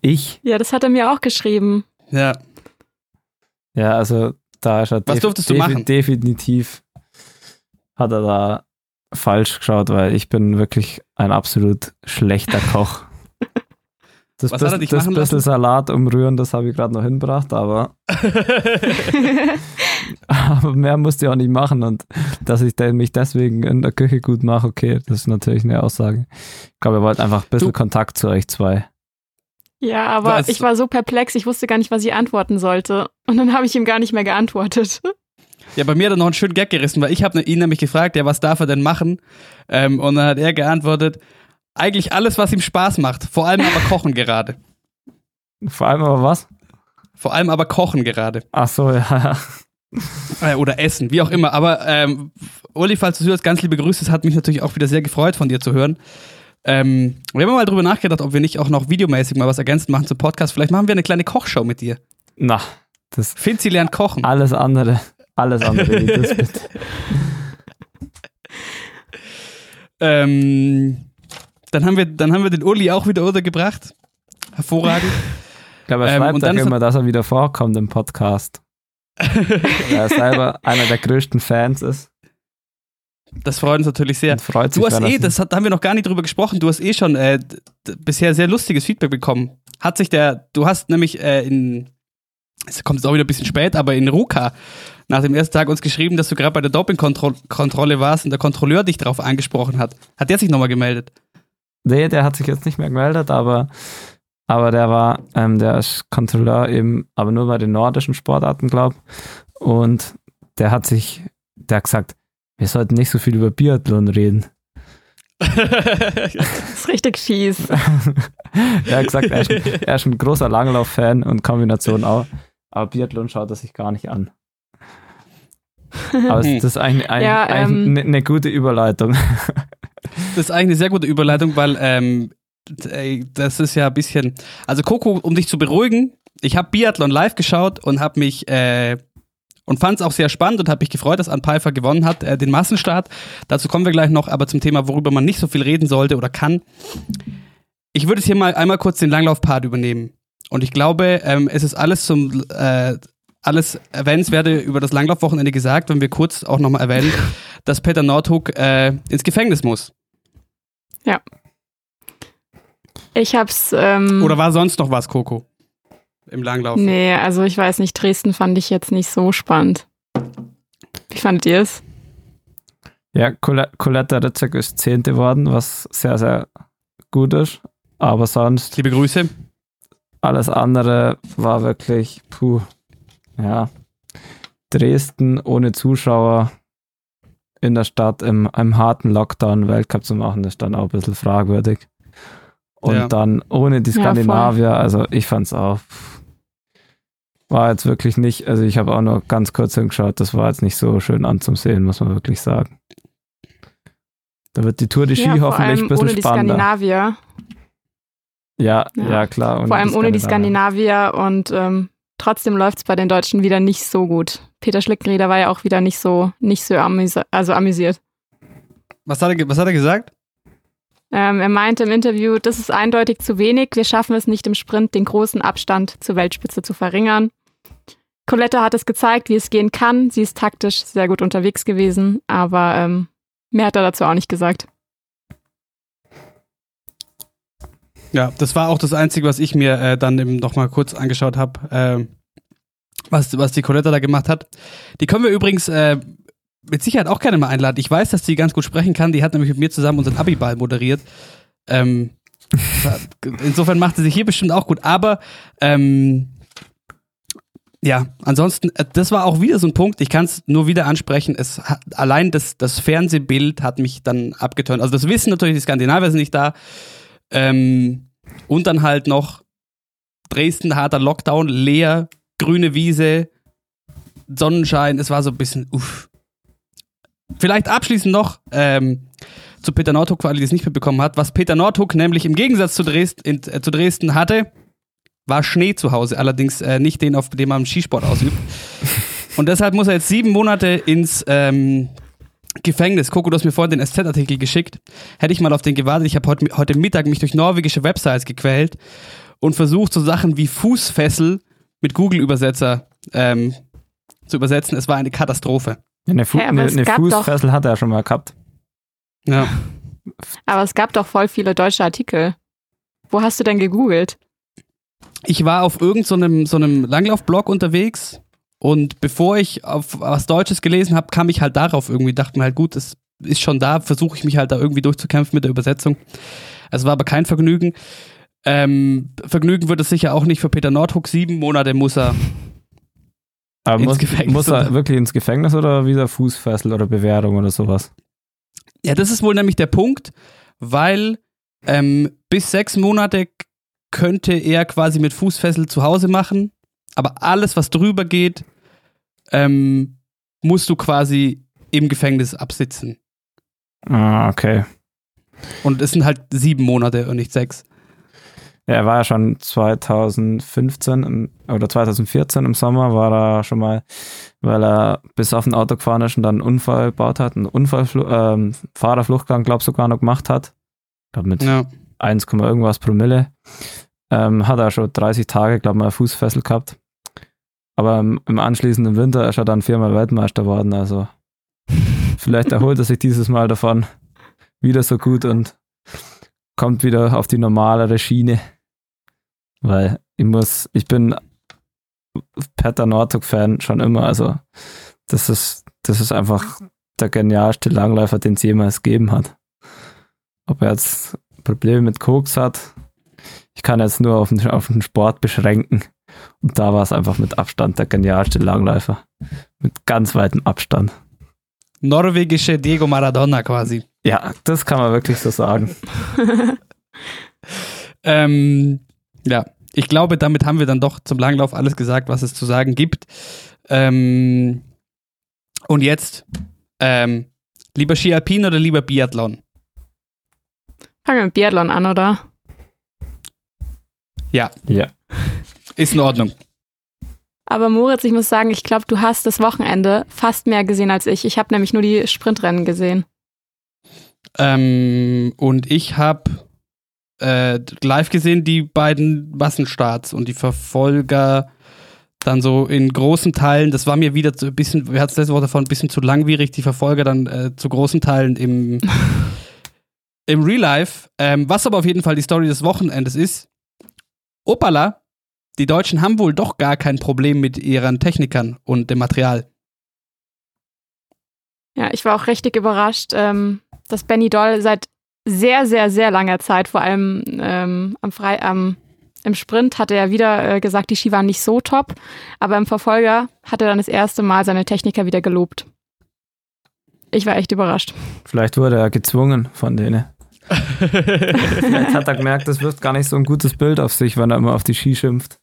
Ich? Ja, das hat er mir auch geschrieben. Ja. Ja, also da ist er Was durftest du machen? definitiv hat er da falsch geschaut, weil ich bin wirklich ein absolut schlechter Koch. Das, Was bisschen, das bisschen Salat umrühren, das habe ich gerade noch hinbracht, aber, aber mehr musste ich auch nicht machen und dass ich mich deswegen in der Küche gut mache, okay, das ist natürlich eine Aussage. Ich glaube, er wollte einfach ein bisschen du, Kontakt zu euch zwei. Ja, aber was? ich war so perplex, ich wusste gar nicht, was ich antworten sollte. Und dann habe ich ihm gar nicht mehr geantwortet. Ja, bei mir hat er noch einen schönen Gag gerissen, weil ich habe ihn nämlich gefragt, ja, was darf er denn machen? Ähm, und dann hat er geantwortet, eigentlich alles, was ihm Spaß macht. Vor allem aber kochen gerade. Vor allem aber was? Vor allem aber kochen gerade. Ach so, ja. Äh, oder essen, wie auch immer. Aber ähm, Uli, falls du hörst, ganz liebe Grüße. Es hat mich natürlich auch wieder sehr gefreut, von dir zu hören. Ähm, wir haben mal drüber nachgedacht, ob wir nicht auch noch videomäßig mal was ergänzend machen zum Podcast. Vielleicht machen wir eine kleine Kochshow mit dir. Na, das. Finzi lernt kochen. Alles andere. Alles andere. das ähm, dann haben wir, dann haben wir den Uli auch wieder untergebracht. Hervorragend. Ich glaube, er ähm, schreibt ähm, auch immer, dass er wieder vorkommt im Podcast. er selber einer der größten Fans ist. Das freut uns natürlich sehr. Freut du hast eh, das hat, da haben wir noch gar nicht drüber gesprochen, du hast eh schon äh, bisher sehr lustiges Feedback bekommen. Hat sich der, du hast nämlich äh, in, es kommt jetzt auch wieder ein bisschen spät, aber in Ruka nach dem ersten Tag uns geschrieben, dass du gerade bei der Dopingkontrolle warst und der Kontrolleur dich darauf angesprochen hat. Hat der sich nochmal gemeldet? Nee, der hat sich jetzt nicht mehr gemeldet, aber, aber der war, ähm, der ist Kontrolleur eben, aber nur bei den nordischen Sportarten, glaub. Und der hat sich, der hat gesagt, wir sollten nicht so viel über Biathlon reden. das ist richtig fies. er hat gesagt, er ist, ein, er ist ein großer Langlauf-Fan und Kombination auch. Aber Biathlon schaut er sich gar nicht an. Aber das ist eigentlich, ein, ja, eigentlich ähm, eine, eine gute Überleitung. Das ist eigentlich eine sehr gute Überleitung, weil ähm, das ist ja ein bisschen. Also Coco, um dich zu beruhigen, ich habe Biathlon live geschaut und habe mich äh, und fand es auch sehr spannend und habe mich gefreut, dass Ann Pfeiffer gewonnen hat, äh, den Massenstart. Dazu kommen wir gleich noch, aber zum Thema, worüber man nicht so viel reden sollte oder kann. Ich würde jetzt hier mal einmal kurz den Langlaufpart übernehmen. Und ich glaube, ähm, es ist alles zum äh, alles Erwähnenswerte über das Langlaufwochenende gesagt, wenn wir kurz auch nochmal erwähnen, dass Peter Nordhook äh, ins Gefängnis muss. Ja. Ich hab's. Ähm, Oder war sonst noch was, Coco? Im Langlauf? Nee, also ich weiß nicht, Dresden fand ich jetzt nicht so spannend. Wie fandet ihr es? Ja, Coletta Ritzek ist Zehnte geworden, was sehr, sehr gut ist. Aber sonst. Liebe Grüße. Alles andere war wirklich, puh, ja. Dresden ohne Zuschauer in der Stadt im, im harten Lockdown Weltcup zu machen, ist dann auch ein bisschen fragwürdig. Und ja. dann ohne die Skandinavier, ja, also ich fand's auch, war jetzt wirklich nicht, also ich habe auch nur ganz kurz hingeschaut, das war jetzt nicht so schön anzusehen, muss man wirklich sagen. Da wird die Tour de Ski ja, hoffentlich ein bisschen ohne spannender. Die Skandinavier. Ja, ja, ja klar. Vor allem ohne die Skandinavier und ähm, trotzdem läuft es bei den Deutschen wieder nicht so gut. Peter Schlickenrieder war ja auch wieder nicht so, nicht so amüsi also amüsiert. Was hat er, was hat er gesagt? Ähm, er meinte im Interview, das ist eindeutig zu wenig. Wir schaffen es nicht im Sprint, den großen Abstand zur Weltspitze zu verringern. Colette hat es gezeigt, wie es gehen kann. Sie ist taktisch sehr gut unterwegs gewesen, aber ähm, mehr hat er dazu auch nicht gesagt. Ja, das war auch das Einzige, was ich mir äh, dann eben noch mal kurz angeschaut habe, äh, was, was die Coletta da gemacht hat. Die können wir übrigens äh, mit Sicherheit auch gerne mal einladen. Ich weiß, dass sie ganz gut sprechen kann. Die hat nämlich mit mir zusammen unseren Abiball moderiert. Ähm, insofern macht sie sich hier bestimmt auch gut. Aber ähm, ja, ansonsten, äh, das war auch wieder so ein Punkt, ich kann es nur wieder ansprechen, es hat, allein das, das Fernsehbild hat mich dann abgetönt. Also das Wissen natürlich, die Skandinavier sind nicht da. Ähm, und dann halt noch Dresden, harter Lockdown, leer, grüne Wiese, Sonnenschein, es war so ein bisschen, uff. Vielleicht abschließend noch ähm, zu Peter Nordhook, für alle, die es nicht mitbekommen hat, was Peter Nordhook nämlich im Gegensatz zu Dresden, in, äh, zu Dresden hatte, war Schnee zu Hause, allerdings äh, nicht den, auf dem man Skisport ausübt. Und deshalb muss er jetzt sieben Monate ins ähm, Gefängnis. Coco, du hast mir vorhin den SZ-Artikel geschickt. Hätte ich mal auf den gewartet. Ich habe heute, heute Mittag mich durch norwegische Websites gequält und versucht, so Sachen wie Fußfessel mit Google-Übersetzer ähm, zu übersetzen. Es war eine Katastrophe. Eine, Fu eine, eine Fußfessel hat er schon mal gehabt. Ja. Aber es gab doch voll viele deutsche Artikel. Wo hast du denn gegoogelt? ich war auf irgendeinem so, so einem Langlaufblog unterwegs und bevor ich auf was Deutsches gelesen habe, kam ich halt darauf irgendwie, dachte mir halt, gut, das ist schon da, versuche ich mich halt da irgendwie durchzukämpfen mit der Übersetzung. Es war aber kein Vergnügen. Ähm, Vergnügen wird es sicher auch nicht für Peter Nordhook. Sieben Monate muss er aber ins muss, Gefängnis. Muss er oder? wirklich ins Gefängnis oder wieder Fußfessel oder Bewährung oder sowas? Ja, das ist wohl nämlich der Punkt, weil ähm, bis sechs Monate könnte er quasi mit Fußfessel zu Hause machen, aber alles, was drüber geht, ähm, musst du quasi im Gefängnis absitzen. Ah, okay. Und es sind halt sieben Monate und nicht sechs. Ja, er war ja schon 2015 im, oder 2014 im Sommer, war er schon mal, weil er bis auf ein Auto gefahren ist und dann einen Unfall gebaut hat, einen Unfallfluch, ähm, Fahrerfluchtgang, glaub sogar noch gemacht hat. Ich glaube mit ja. 1, irgendwas Promille. Ähm, hat er schon 30 Tage, glaube ich, mal Fußfessel gehabt. Aber im, anschließenden Winter ist er dann viermal Weltmeister geworden. Also vielleicht erholt er sich dieses Mal davon wieder so gut und kommt wieder auf die normalere Schiene. Weil ich muss, ich bin Peter Nordhook-Fan schon immer. Also das ist, das ist einfach der genialste Langläufer, den es jemals gegeben hat. Ob er jetzt Probleme mit Koks hat, ich kann jetzt nur auf den, auf den Sport beschränken. Und da war es einfach mit Abstand der genialste Langläufer. Mit ganz weitem Abstand. Norwegische Diego Maradona quasi. Ja, das kann man wirklich so sagen. ähm, ja, ich glaube, damit haben wir dann doch zum Langlauf alles gesagt, was es zu sagen gibt. Ähm, und jetzt, ähm, lieber Ski Alpin oder lieber Biathlon? Fangen wir mit Biathlon an, oder? Ja. Ja. Ist in Ordnung. Aber Moritz, ich muss sagen, ich glaube, du hast das Wochenende fast mehr gesehen als ich. Ich habe nämlich nur die Sprintrennen gesehen. Ähm, und ich habe äh, live gesehen die beiden Massenstarts und die Verfolger dann so in großen Teilen, das war mir wieder ein bisschen, wir hatten es letzte Woche davon, ein bisschen zu langwierig, die Verfolger dann äh, zu großen Teilen im im Real Life. Ähm, was aber auf jeden Fall die Story des Wochenendes ist. Opala, die Deutschen haben wohl doch gar kein Problem mit ihren Technikern und dem Material. Ja, ich war auch richtig überrascht, ähm, dass Benny Doll seit sehr, sehr, sehr langer Zeit, vor allem ähm, am Frei am, im Sprint, hat er wieder äh, gesagt, die Ski waren nicht so top, aber im Verfolger hat er dann das erste Mal seine Techniker wieder gelobt. Ich war echt überrascht. Vielleicht wurde er gezwungen von denen. Vielleicht hat er gemerkt, das wirft gar nicht so ein gutes Bild auf sich, wenn er immer auf die Ski schimpft.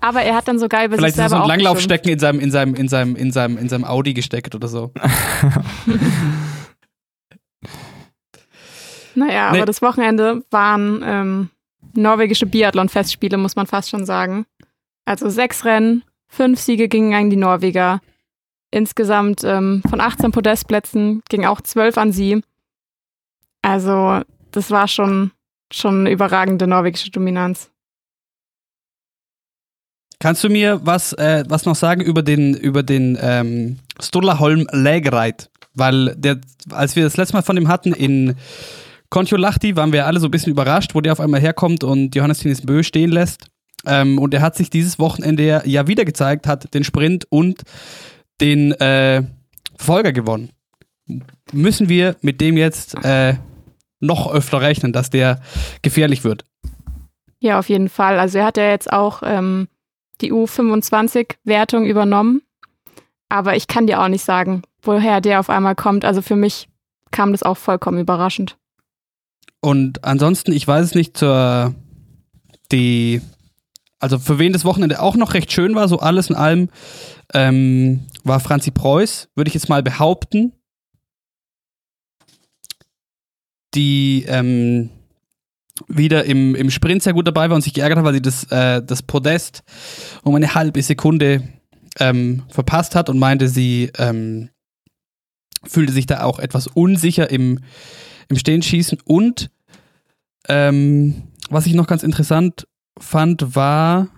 Aber er hat dann sogar über Vielleicht sich ist selber so ein auch Langlaufstecken in seinem, in, seinem, in, seinem, in, seinem, in seinem Audi gesteckt oder so. Naja, Nee. aber das Wochenende waren ähm, norwegische Biathlon-Festspiele, muss man fast schon sagen. Also sechs Rennen, fünf Siege gingen an die Norweger. Insgesamt ähm, von 18 Podestplätzen ging auch zwölf an sie. Also das war schon, schon eine überragende norwegische Dominanz. Kannst du mir was, äh, was noch sagen über den, über den ähm, Sturlaholm Lägereit? Weil der, als wir das letzte Mal von ihm hatten in Kontiolahti, waren wir alle so ein bisschen überrascht, wo der auf einmal herkommt und Johannes Finis Bö stehen lässt. Ähm, und er hat sich dieses Wochenende ja- ja wieder gezeigt, hat den Sprint und den äh, Verfolger gewonnen. Müssen wir mit dem jetzt äh, noch öfter rechnen, dass der gefährlich wird? Ja, auf jeden Fall. Also er hat ja jetzt auch ähm, die U25-Wertung übernommen. Aber ich kann dir auch nicht sagen, woher der auf einmal kommt. Also für mich kam das auch vollkommen überraschend. Und ansonsten, ich weiß es nicht, zur die, also für wen das Wochenende auch noch recht schön war, so alles in allem, ähm, war Franzi Preuß, würde ich jetzt mal behaupten. Die ähm, wieder im, im Sprint sehr gut dabei war und sich geärgert hat, weil sie das, äh, das Podest um eine halbe Sekunde ähm, verpasst hat und meinte, sie ähm, fühlte sich da auch etwas unsicher im, im Stehenschießen. Und ähm, was ich noch ganz interessant fand, war.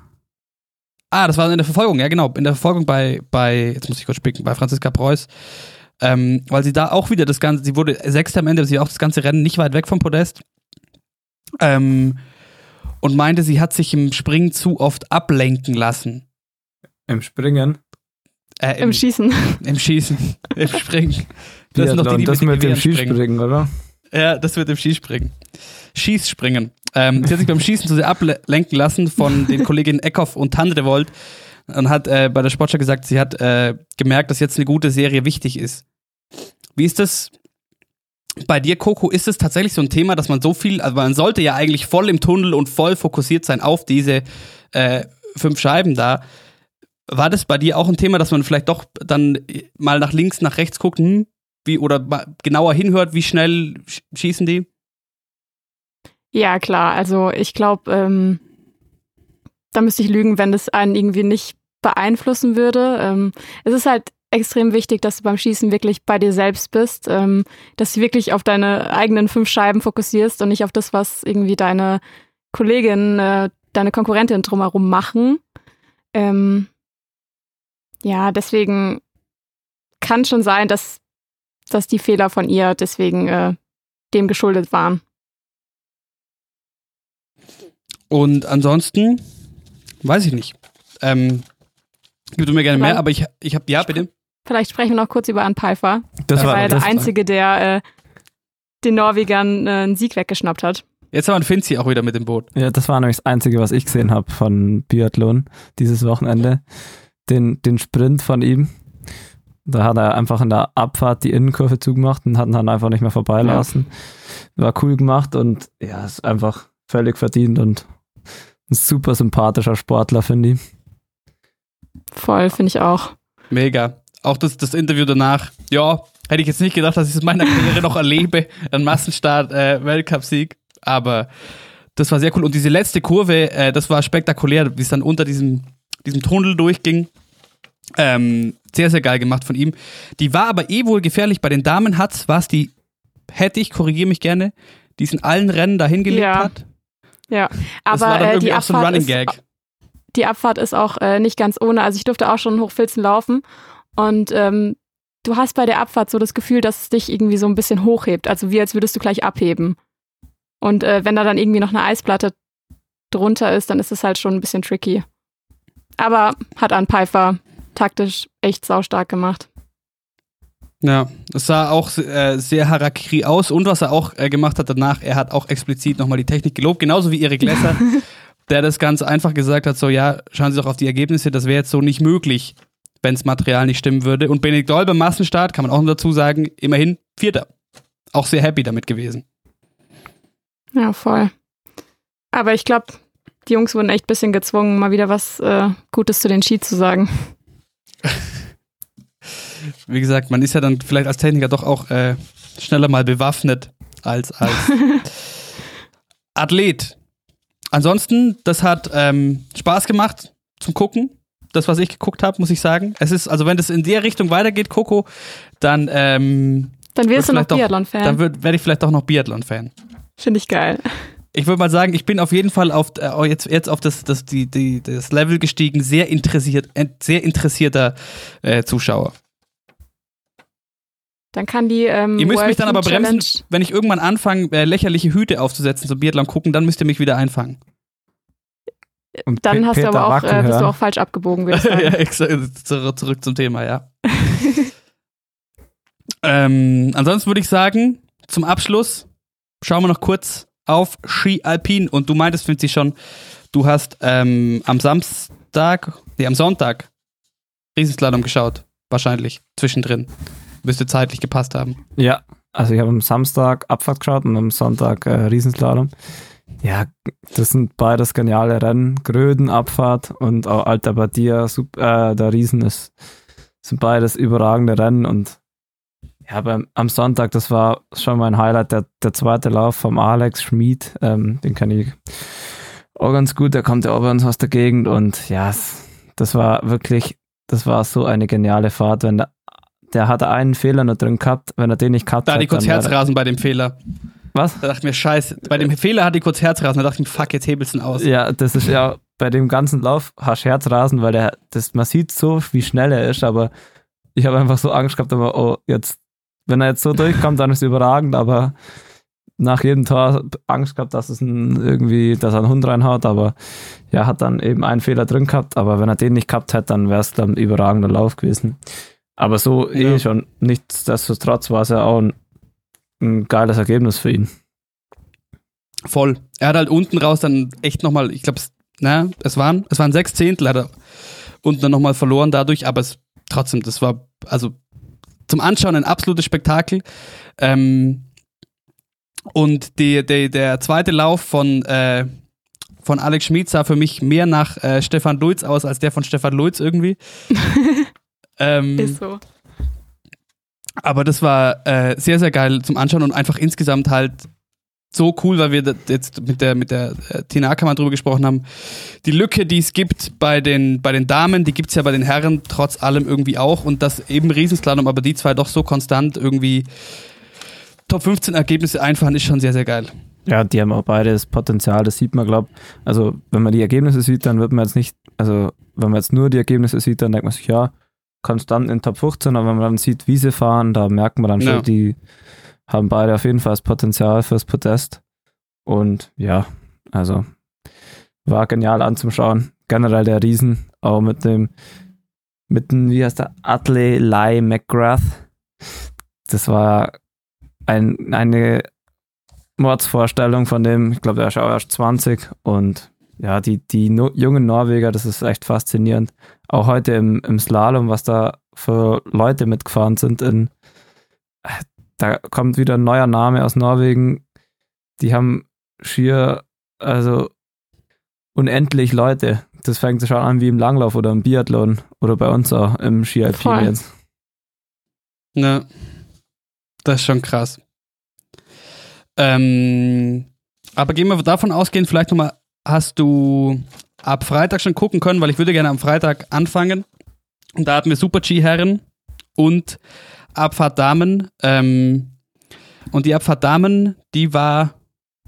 Ah, das war in der Verfolgung, ja genau, in der Verfolgung bei, bei jetzt muss ich kurz spicken, bei Franziska Preuß, ähm, weil sie da auch wieder das Ganze, sie wurde Sechste am Ende, aber sie war auch das ganze Rennen nicht weit weg vom Podest. Ähm, und meinte, sie hat sich im Springen zu oft ablenken lassen. Im Springen. Äh, Im, Schießen. Im Schießen, im Springen. Das sind doch die, die das mit mit dem springen. Skispringen, oder? Ja, das wird im Skispringen. Schießspringen. Ähm, sie hat sich beim Schießen zu sehr ablenken lassen von den Kolleginnen Eckhoff und Tandrevold und hat äh, bei der Sportschau gesagt, sie hat äh, gemerkt, dass jetzt eine gute Serie wichtig ist. Wie ist das bei dir, Coco? Ist es tatsächlich so ein Thema, dass man so viel, also man sollte ja eigentlich voll im Tunnel und voll fokussiert sein auf diese äh, fünf Scheiben da. War das bei dir auch ein Thema, dass man vielleicht doch dann mal nach links, nach rechts guckt, hm, wie, oder genauer hinhört, wie schnell sch- schießen die? Ja, klar. Also ich glaube, ähm, da müsste ich lügen, wenn das einen irgendwie nicht beeinflussen würde. Ähm, es ist halt extrem wichtig, dass du beim Schießen wirklich bei dir selbst bist, ähm, dass du wirklich auf deine eigenen fünf Scheiben fokussierst und nicht auf das, was irgendwie deine Kollegin, äh, deine Konkurrentin drumherum machen. Ähm, ja, deswegen kann schon sein, dass, dass die Fehler von ihr deswegen äh, dem geschuldet waren. Und ansonsten, weiß ich nicht. Ähm, gib du mir gerne mehr, aber ich, ich habe, ja, bitte. Vielleicht sprechen wir noch kurz über Ann Pfeiffer. Das Er war war, ja das der Einzige, der äh, den Norwegern äh, einen Sieg weggeschnappt hat. Jetzt haben wir einen Finzi auch wieder mit dem Boot. Ja, das war nämlich das Einzige, was ich gesehen habe von Biathlon dieses Wochenende. Den, den Sprint von ihm. Da hat er einfach in der Abfahrt die Innenkurve zugemacht und hat ihn dann einfach nicht mehr vorbeilassen. War cool gemacht und ja, ist einfach völlig verdient und ein super sympathischer Sportler, finde ich. Voll, finde ich auch. Mega. Auch das, das Interview danach. Ja, hätte ich jetzt nicht gedacht, dass ich es in meiner Karriere noch erlebe. Ein Massenstart, äh, Weltcup-Sieg. Aber das war sehr cool. Und diese letzte Kurve, äh, das war spektakulär, wie es dann unter diesem, diesem Tunnel durchging. Ähm, sehr, sehr geil gemacht von ihm. Die war aber eh wohl gefährlich. Bei den Damen hat's, war es die, hätte ich, korrigiere mich gerne, die es in allen Rennen dahin gelegt Ja. hat. Ja, Das aber war dann äh, irgendwie die auch so ein Abfahrt, Running ist, Gag. die Abfahrt ist auch äh, nicht ganz ohne. Also ich durfte auch schon Hochfilzen laufen und ähm, du hast bei der Abfahrt so das Gefühl, dass es dich irgendwie so ein bisschen hochhebt. Also wie als würdest du gleich abheben. Und äh, wenn da dann irgendwie noch eine Eisplatte drunter ist, dann ist es halt schon ein bisschen tricky. Aber hat an Pfeiffer taktisch echt saustark gemacht. Ja, es sah auch äh, sehr Harakiri aus und was er auch äh, gemacht hat danach, er hat auch explizit nochmal die Technik gelobt, genauso wie Erik Lesser, der das ganz einfach gesagt hat, so ja, schauen Sie doch auf die Ergebnisse, das wäre jetzt so nicht möglich, wenn das Material nicht stimmen würde. Und Benedikt Doll beim Massenstart, kann man auch noch dazu sagen, immerhin Vierter. Auch sehr happy damit gewesen. Ja, voll. Aber ich glaube, die Jungs wurden echt ein bisschen gezwungen, mal wieder was äh, Gutes zu den Ski zu sagen. wie gesagt, man ist ja dann vielleicht als Techniker doch auch äh, schneller mal bewaffnet als als Athlet. Ansonsten, das hat ähm, Spaß gemacht zum Gucken. Das, was ich geguckt habe, muss ich sagen. Es ist, also wenn das in der Richtung weitergeht, Coco, dann ähm, dann wirst du noch Biathlon-Fan. Dann werde ich vielleicht doch noch Biathlon-Fan. Finde ich geil. Ich würde mal sagen, ich bin auf jeden Fall auf äh, jetzt, jetzt auf das, das, die, die, das Level gestiegen, sehr interessiert, sehr interessierter äh, Zuschauer. Dann kann die. Ähm, ihr müsst World mich dann aber bremsen, wenn ich irgendwann anfange, äh, lächerliche Hüte aufzusetzen zum Biathlon gucken, dann müsst ihr mich wieder einfangen. Und dann P hast Peter du aber auch, äh, bist du auch falsch abgebogen, würde ich sagen. ja, zurück zum Thema, ja. ähm, ansonsten würde ich sagen, zum Abschluss schauen wir noch kurz auf Ski Alpin. Und du meintest, Vinci, schon, du hast ähm, am Samstag, nee, am Sonntag Riesenslalom geschaut. Wahrscheinlich, zwischendrin. Müsste zeitlich gepasst haben. Ja, also ich habe am Samstag Abfahrt geschaut und am Sonntag äh, Riesenslalom. Ja, das sind beides geniale Rennen. Gröden, Abfahrt und auch Alta Badia, äh, der Riesen ist, sind beides überragende Rennen und ja, beim, am Sonntag, das war schon mein Highlight, der, der zweite Lauf vom Alex Schmid, ähm, den kann ich auch ganz gut, der kommt ja auch bei uns aus der Gegend und ja, das war wirklich, das war so eine geniale Fahrt, wenn der, der hatte einen Fehler nur drin gehabt, wenn er den nicht gehabt da hat. Hatte ich kurz Herzrasen bei dem Fehler. Was? Da dachte ich mir, scheiße, bei dem Fehler hatte ich kurz Herzrasen, da dachte ich mir, fuck, jetzt hebelst du ihn aus. Ja, das ist ja, bei dem ganzen Lauf hast du Herzrasen, weil der, das, man sieht so, wie schnell er ist, aber ich habe einfach so Angst gehabt, aber oh, jetzt wenn er jetzt so durchkommt, dann ist es überragend, aber nach jedem Tor Angst gehabt, dass es ein, irgendwie, dass er einen Hund reinhaut, aber ja, hat dann eben einen Fehler drin gehabt, aber wenn er den nicht gehabt hätte, dann wäre es dann ein überragender Lauf gewesen. Aber so eh ja. eh schon, nichtsdestotrotz war es ja auch ein, ein geiles Ergebnis für ihn. Voll. Er hat halt unten raus dann echt nochmal, ich glaube, ne, es waren, es waren sechs Zehntel, hat er unten dann nochmal verloren dadurch, aber es trotzdem, das war, also zum Anschauen ein absolutes Spektakel. Ähm, und die, die, der zweite Lauf von, äh, von Alex Schmid sah für mich mehr nach äh, Stefan Luiz aus als der von Stefan Luiz irgendwie. ähm, Ist so. Aber das war äh, sehr, sehr geil zum Anschauen und einfach insgesamt halt so cool, weil wir jetzt mit der, mit der äh, Tina Ackermann drüber gesprochen haben. Die Lücke, die es gibt bei den, bei den Damen, die gibt es ja bei den Herren trotz allem irgendwie auch. Und das eben Riesenslalom, aber die zwei doch so konstant irgendwie Top 15 Ergebnisse einfahren, ist schon sehr, sehr geil. Ja, die haben auch beide das Potenzial, das sieht man, glaube Also, wenn man die Ergebnisse sieht, dann wird man jetzt nicht, also, wenn man jetzt nur die Ergebnisse sieht, dann denkt man sich, ja, konstant in Top 15, aber wenn man dann sieht, wie sie fahren, da merkt man dann schon, ja. die haben beide auf jeden Fall das Potenzial fürs Podest. Und ja, also war genial anzuschauen. Generell der Riesen, auch mit dem, mit dem, wie heißt der, Atley Lai McGrath. Das war ein, eine Mordsvorstellung von dem, ich glaube, der ist auch erst 20 und ja, die, die no jungen Norweger, das ist echt faszinierend. Auch heute im, im Slalom, was da für Leute mitgefahren sind in da kommt wieder ein neuer Name aus Norwegen. Die haben schier, also unendlich Leute. Das fängt schon an wie im Langlauf oder im Biathlon oder bei uns auch im Ski Alpin jetzt. Ne, das ist schon krass. Ähm, aber gehen wir davon ausgehen, vielleicht nochmal, hast du ab Freitag schon gucken können, weil ich würde gerne am Freitag anfangen. Und da hatten wir Super G-Herren und Abfahrt Damen. Ähm, und die Abfahrt Damen, die war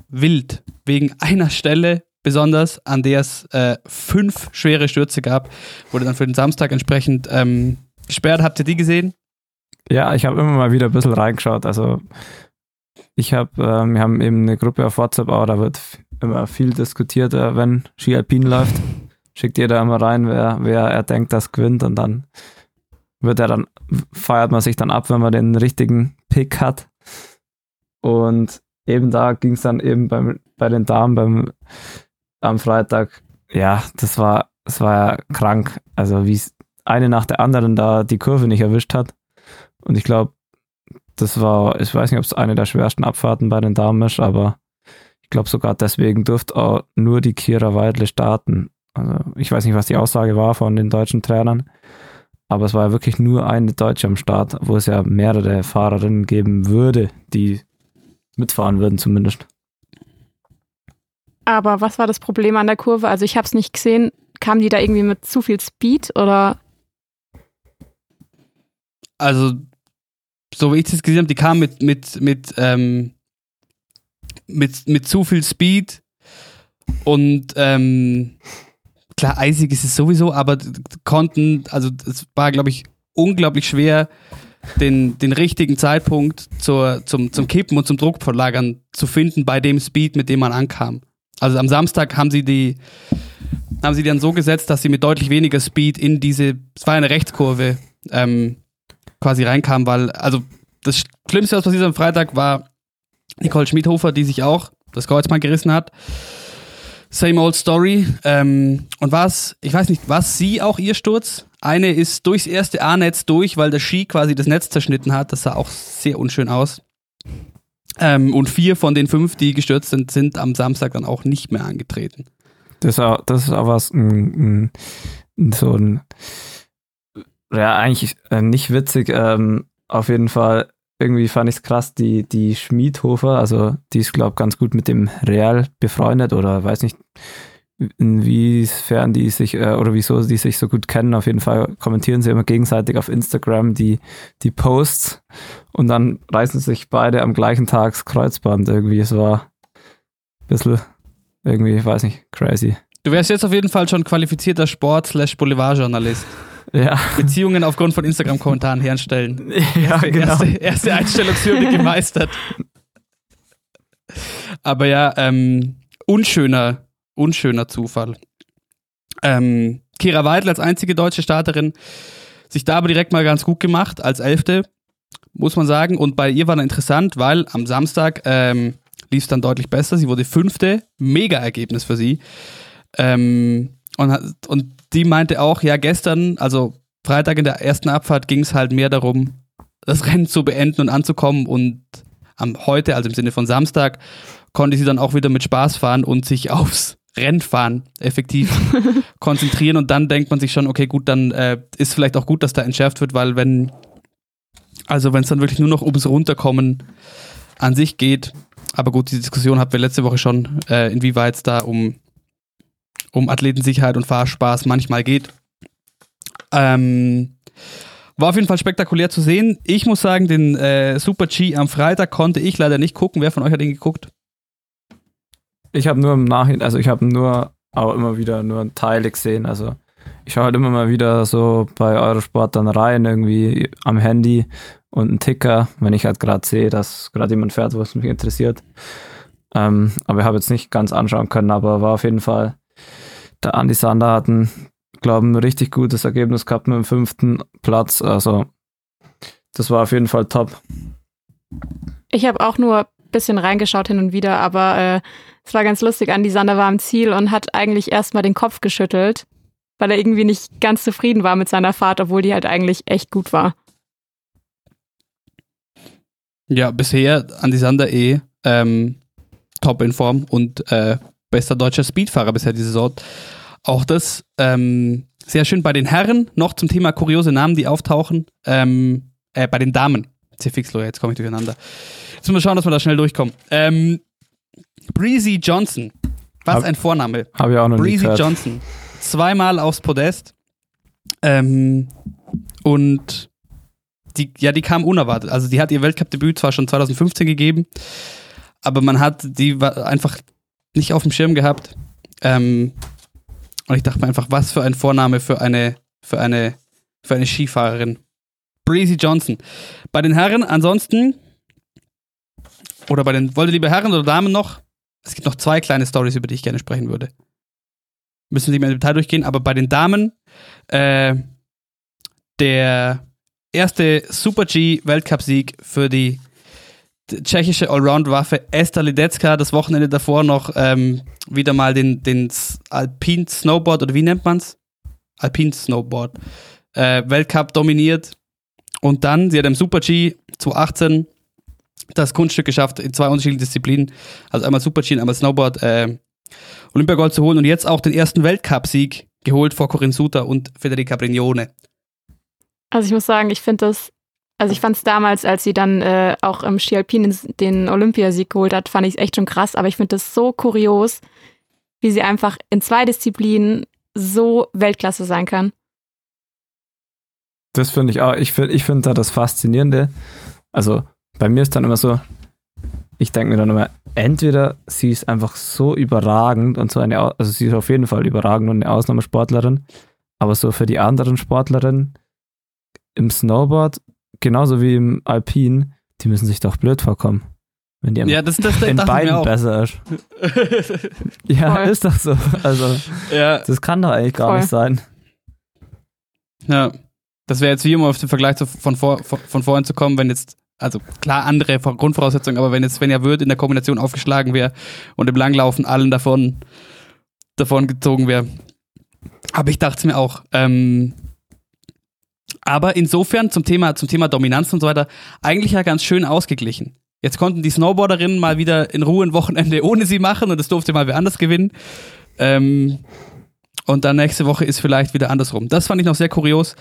wild. Wegen einer Stelle besonders, an der es äh, fünf schwere Stürze gab. Wurde dann für den Samstag entsprechend ähm, gesperrt. Habt ihr die gesehen? Ja, ich habe immer mal wieder ein bisschen reingeschaut. Also ich habe, äh, wir haben eben eine Gruppe auf WhatsApp, aber da wird immer viel diskutiert, wenn Ski Alpin läuft. Schickt jeder immer rein, wer, wer er denkt, das gewinnt und dann wird er dann, feiert man sich dann ab, wenn man den richtigen Pick hat. Und eben da ging es dann eben beim, bei den Damen beim, am Freitag, ja, das war, das war ja krank. Also wie es eine nach der anderen da die Kurve nicht erwischt hat. Und ich glaube, das war, ich weiß nicht, ob es eine der schwersten Abfahrten bei den Damen ist, aber ich glaube sogar deswegen durfte auch nur die Kira Weidle starten. Also ich weiß nicht, was die Aussage war von den deutschen Trainern, aber es war ja wirklich nur eine Deutsche am Start, wo es ja mehrere Fahrerinnen geben würde, die mitfahren würden zumindest. Aber was war das Problem an der Kurve? Also ich habe es nicht gesehen. Kam die da irgendwie mit zu viel Speed oder? Also so wie ich das gesehen habe, die kam mit mit mit ähm, mit mit zu viel Speed und ähm, klar eisig ist es sowieso, aber konnten also es war glaube ich unglaublich schwer den, den richtigen Zeitpunkt zur, zum, zum Kippen und zum Druckverlagern zu finden bei dem Speed, mit dem man ankam. Also am Samstag haben sie die, haben sie dann so gesetzt, dass sie mit deutlich weniger Speed in diese, es war eine Rechtskurve, ähm, quasi reinkam, weil, also das Schlimmste, was passiert am Freitag, war Nicole Schmidhofer, die sich auch das Kreuzband gerissen hat. Same old story. Ähm, und was, ich weiß nicht, was sie auch ihr Sturz? Eine ist durchs erste A-Netz durch, weil der Ski quasi das Netz zerschnitten hat. Das sah auch sehr unschön aus. Ähm, und vier von den fünf, die gestürzt sind, sind am Samstag dann auch nicht mehr angetreten. Das ist auch, das ist auch was, ein, ein, so ein, ja, eigentlich äh, nicht witzig, ähm, auf jeden Fall irgendwie fand ich es krass, die, die Schmiedhofer, also die ist, glaube ich, ganz gut mit dem Real befreundet oder weiß nicht, inwiefern die sich äh, oder wieso die sich so gut kennen. Auf jeden Fall kommentieren sie immer gegenseitig auf Instagram die, die Posts und dann reißen sich beide am gleichen Tag das Kreuzband irgendwie. Es war ein bisschen irgendwie, weiß nicht, crazy. Du wärst jetzt auf jeden Fall schon qualifizierter Sport-Boulevardjournalist. Ja. Beziehungen aufgrund von Instagram-Kommentaren herstellen. Ja, erste, genau. erste, erste Einstellungshürde gemeistert. Aber ja, ähm, unschöner, unschöner Zufall. Ähm, Kira Weidl als einzige deutsche Starterin sich da aber direkt mal ganz gut gemacht, als Elfte, muss man sagen. Und bei ihr war dann interessant, weil am Samstag ähm, lief es dann deutlich besser. Sie wurde Fünfte, mega Ergebnis für sie. Ähm, und, und die meinte auch, ja, gestern, also Freitag in der ersten Abfahrt ging es halt mehr darum, das Rennen zu beenden und anzukommen. Und am heute, also im Sinne von Samstag, konnte sie dann auch wieder mit Spaß fahren und sich aufs Rennfahren effektiv konzentrieren. Und dann denkt man sich schon, okay, gut, dann äh, ist vielleicht auch gut, dass da entschärft wird, weil wenn, also wenn es dann wirklich nur noch ums Runterkommen an sich geht, aber gut, die Diskussion hatten wir letzte Woche schon, äh, inwieweit es da um um Athletensicherheit und Fahrspaß manchmal geht. Ähm, war auf jeden Fall spektakulär zu sehen. Ich muss sagen, den äh, Super G am Freitag konnte ich leider nicht gucken. Wer von euch hat den geguckt? Ich habe nur im Nachhinein, also ich habe nur auch immer wieder nur Teile gesehen. Also ich schaue halt immer mal wieder so bei Eurosport dann rein, irgendwie am Handy und einen Ticker, wenn ich halt gerade sehe, dass gerade jemand fährt, was mich interessiert. Ähm, aber ich habe jetzt nicht ganz anschauen können, aber war auf jeden Fall der Andi Sander hat ein, glaube ein richtig gutes Ergebnis gehabt mit dem fünften Platz. Also das war auf jeden Fall top. Ich habe auch nur ein bisschen reingeschaut hin und wieder, aber äh, es war ganz lustig. Andi Sander war am Ziel und hat eigentlich erstmal den Kopf geschüttelt, weil er irgendwie nicht ganz zufrieden war mit seiner Fahrt, obwohl die halt eigentlich echt gut war. Ja, bisher Andi Sander eh ähm, top in Form und äh, bester deutscher Speedfahrer bisher diese Saison. Auch das ähm, sehr schön bei den Herren, noch zum Thema kuriose Namen, die auftauchen. Ähm, äh, bei den Damen. Zifixlo, jetzt komme ich durcheinander. Jetzt müssen wir schauen, dass wir da schnell durchkommen. Ähm, Breezy Johnson. Was hab, ein Vorname. Habe ich auch noch Breezy. Johnson. Zweimal aufs Podest. Ähm, und die, ja, die kam unerwartet. Also die hat ihr Weltcup-Debüt zwar schon 2015 gegeben, aber man hat die einfach nicht auf dem Schirm gehabt. Ähm, und ich dachte mir einfach, was für ein Vorname für eine, für eine, für eine Skifahrerin. Breezy Johnson. Bei den Herren ansonsten, oder bei den, wollt ihr lieber Herren oder Damen noch? Es gibt noch zwei kleine Stories, über die ich gerne sprechen würde. Müssen wir nicht mehr im Detail durchgehen, aber bei den Damen, äh, der erste Super G Weltcup-Sieg für die tschechische Allround-Waffe Esther Lidecka, das Wochenende davor noch ähm, wieder mal den, den Alpine Snowboard, oder wie nennt man's? Alpine Snowboard, äh, Weltcup dominiert. Und dann, sie hat im Super G 2018 das Kunststück geschafft, in zwei unterschiedlichen Disziplinen, also einmal Super G und einmal Snowboard, äh, Olympiagold zu holen und jetzt auch den ersten Weltcup-Sieg geholt vor Corinne Suter und Federica Brignone. Also ich muss sagen, ich finde das, also ich fand es damals, als sie dann äh, auch im Ski Alpin den Olympiasieg geholt hat, fand ich es echt schon krass, aber ich finde das so kurios, wie sie einfach in zwei Disziplinen so Weltklasse sein kann. Das finde ich auch. Ich finde ich find da das Faszinierende. Also bei mir ist dann immer so, ich denke mir dann immer, entweder sie ist einfach so überragend und so eine, also sie ist auf jeden Fall überragend und eine Ausnahmesportlerin, aber so für die anderen Sportlerinnen im Snowboard, genauso wie im Alpin, die müssen sich doch blöd vorkommen. Wenn die ja, das, das, in beiden besser ist. ja, Voll. ist doch so. Also, ja. das kann doch eigentlich gar Voll. nicht sein. Ja, das wäre jetzt wie immer auf den Vergleich von, vor, von, von vorhin zu kommen, wenn jetzt also klar andere Grundvoraussetzungen, aber wenn jetzt Svenja Würth in der Kombination aufgeschlagen wäre und im Langlaufen allen davon, davon gezogen wäre. Aber ich dachte es mir auch. Ähm, aber insofern zum Thema, zum Thema Dominanz und so weiter, eigentlich ja ganz schön ausgeglichen. Jetzt konnten die Snowboarderinnen mal wieder in Ruhe ein Wochenende ohne sie machen und es durfte mal wer anders gewinnen. Ähm, und dann nächste Woche ist vielleicht wieder andersrum. Das fand ich noch sehr kurios.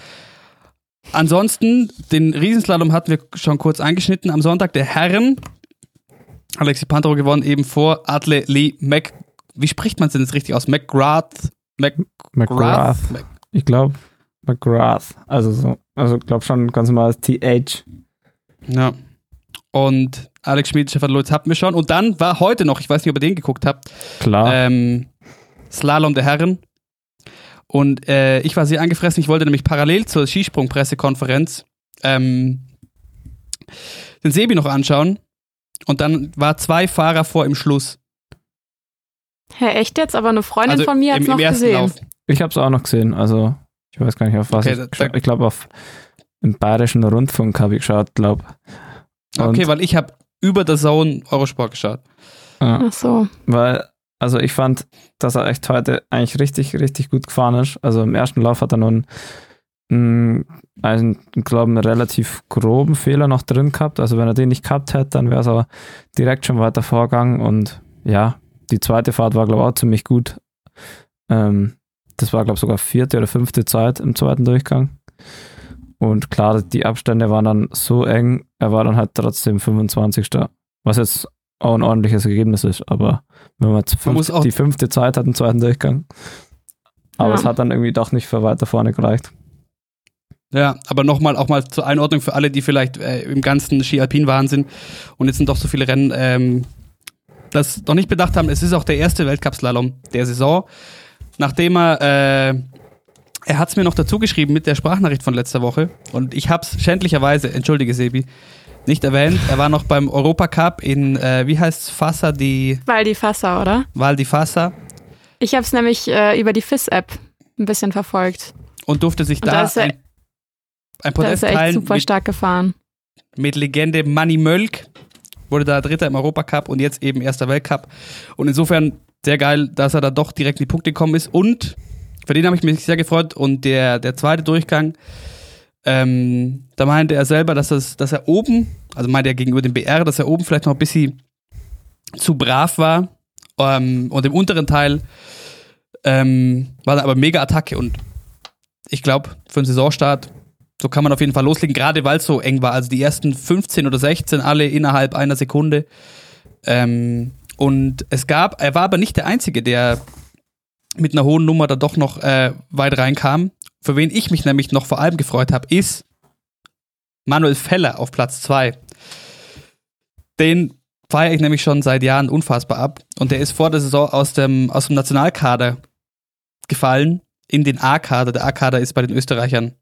Ansonsten, den Riesenslalom hatten wir schon kurz angeschnitten. Am Sonntag der Herren. Alexi Pantero gewonnen, eben vor Adle Lee Mac. Wie spricht man es denn jetzt richtig aus? McGrath? Mac McGrath? Ich glaube, McGrath. Also, so, also ich glaube schon ganz normal TH. Ja. Und Alex Schmid, Stefan Lutz hatten wir schon. Und dann war heute noch, ich weiß nicht, ob ihr den geguckt habt. Klar. Ähm, Slalom der Herren. Und äh, ich war sehr angefressen. Ich wollte nämlich parallel zur Skisprung-Pressekonferenz ähm, den Sebi noch anschauen. Und dann war zwei Fahrer vor im Schluss. Hä, echt jetzt? Aber eine Freundin also von mir hat es noch gesehen. Lauf. Ich habe es auch noch gesehen. Also, ich weiß gar nicht, auf was okay, ich, ich glaube, auf im Bayerischen Rundfunk habe ich geschaut, glaube Okay, weil ich habe über der Zone Eurosport geschaut. Ja, Ach so. Weil also ich fand, dass er echt heute eigentlich richtig, richtig gut gefahren ist. Also im ersten Lauf hat er nun einen, einen glaube einen relativ groben Fehler noch drin gehabt. Also wenn er den nicht gehabt hätte, dann wäre es aber direkt schon weiter vorgegangen. Und ja, die zweite Fahrt war, glaube ich, auch ziemlich gut. Ähm, das war, glaube ich, sogar vierte oder fünfte Zeit im zweiten Durchgang. Und klar, die Abstände waren dann so eng, er war dann halt trotzdem 25. Was jetzt auch ein ordentliches Ergebnis ist, aber wenn man, fünf, man die fünfte Zeit hat im zweiten Durchgang. Aber ja. es hat dann irgendwie doch nicht für weiter vorne gereicht. Ja, aber nochmal auch mal zur Einordnung für alle, die vielleicht äh, im ganzen Ski-Alpin-Wahnsinn und jetzt sind doch so viele Rennen, ähm, das noch nicht bedacht haben, es ist auch der erste Weltcup-Slalom der Saison. Nachdem er, äh, er hat es mir noch dazu geschrieben mit der Sprachnachricht von letzter Woche und ich habe es schändlicherweise, entschuldige Sebi, nicht erwähnt. Er war noch beim Europacup in, äh, wie heißt es, Fassa di... Val di Fassa, oder? Val di Fassa. Ich habe es nämlich äh, über die FIS-App ein bisschen verfolgt. Und durfte sich Und da, da ein, ein Podest da ist er echt super mit, stark gefahren. Mit Legende Manny Mölk. Wurde da Dritter im Europacup und jetzt eben erster Weltcup. Und insofern sehr geil, dass er da doch direkt in die Punkte gekommen ist. Und für den habe ich mich sehr gefreut. Und der, der zweite Durchgang ähm, da meinte er selber, dass, das, dass er oben, also meinte er gegenüber dem BR, dass er oben vielleicht noch ein bisschen zu brav war. Ähm, und im unteren Teil ähm, war dann aber mega Attacke. Und ich glaube, für einen Saisonstart, so kann man auf jeden Fall loslegen, gerade weil es so eng war. Also die ersten 15 oder 16 alle innerhalb einer Sekunde. Ähm, und es gab, er war aber nicht der Einzige, der mit einer hohen Nummer da doch noch äh, weit reinkam für wen ich mich nämlich noch vor allem gefreut habe, ist Manuel Feller auf Platz 2. Den feiere ich nämlich schon seit Jahren unfassbar ab. Und der ist vor der Saison aus dem, aus dem Nationalkader gefallen in den A-Kader. Der A-Kader ist bei den Österreichern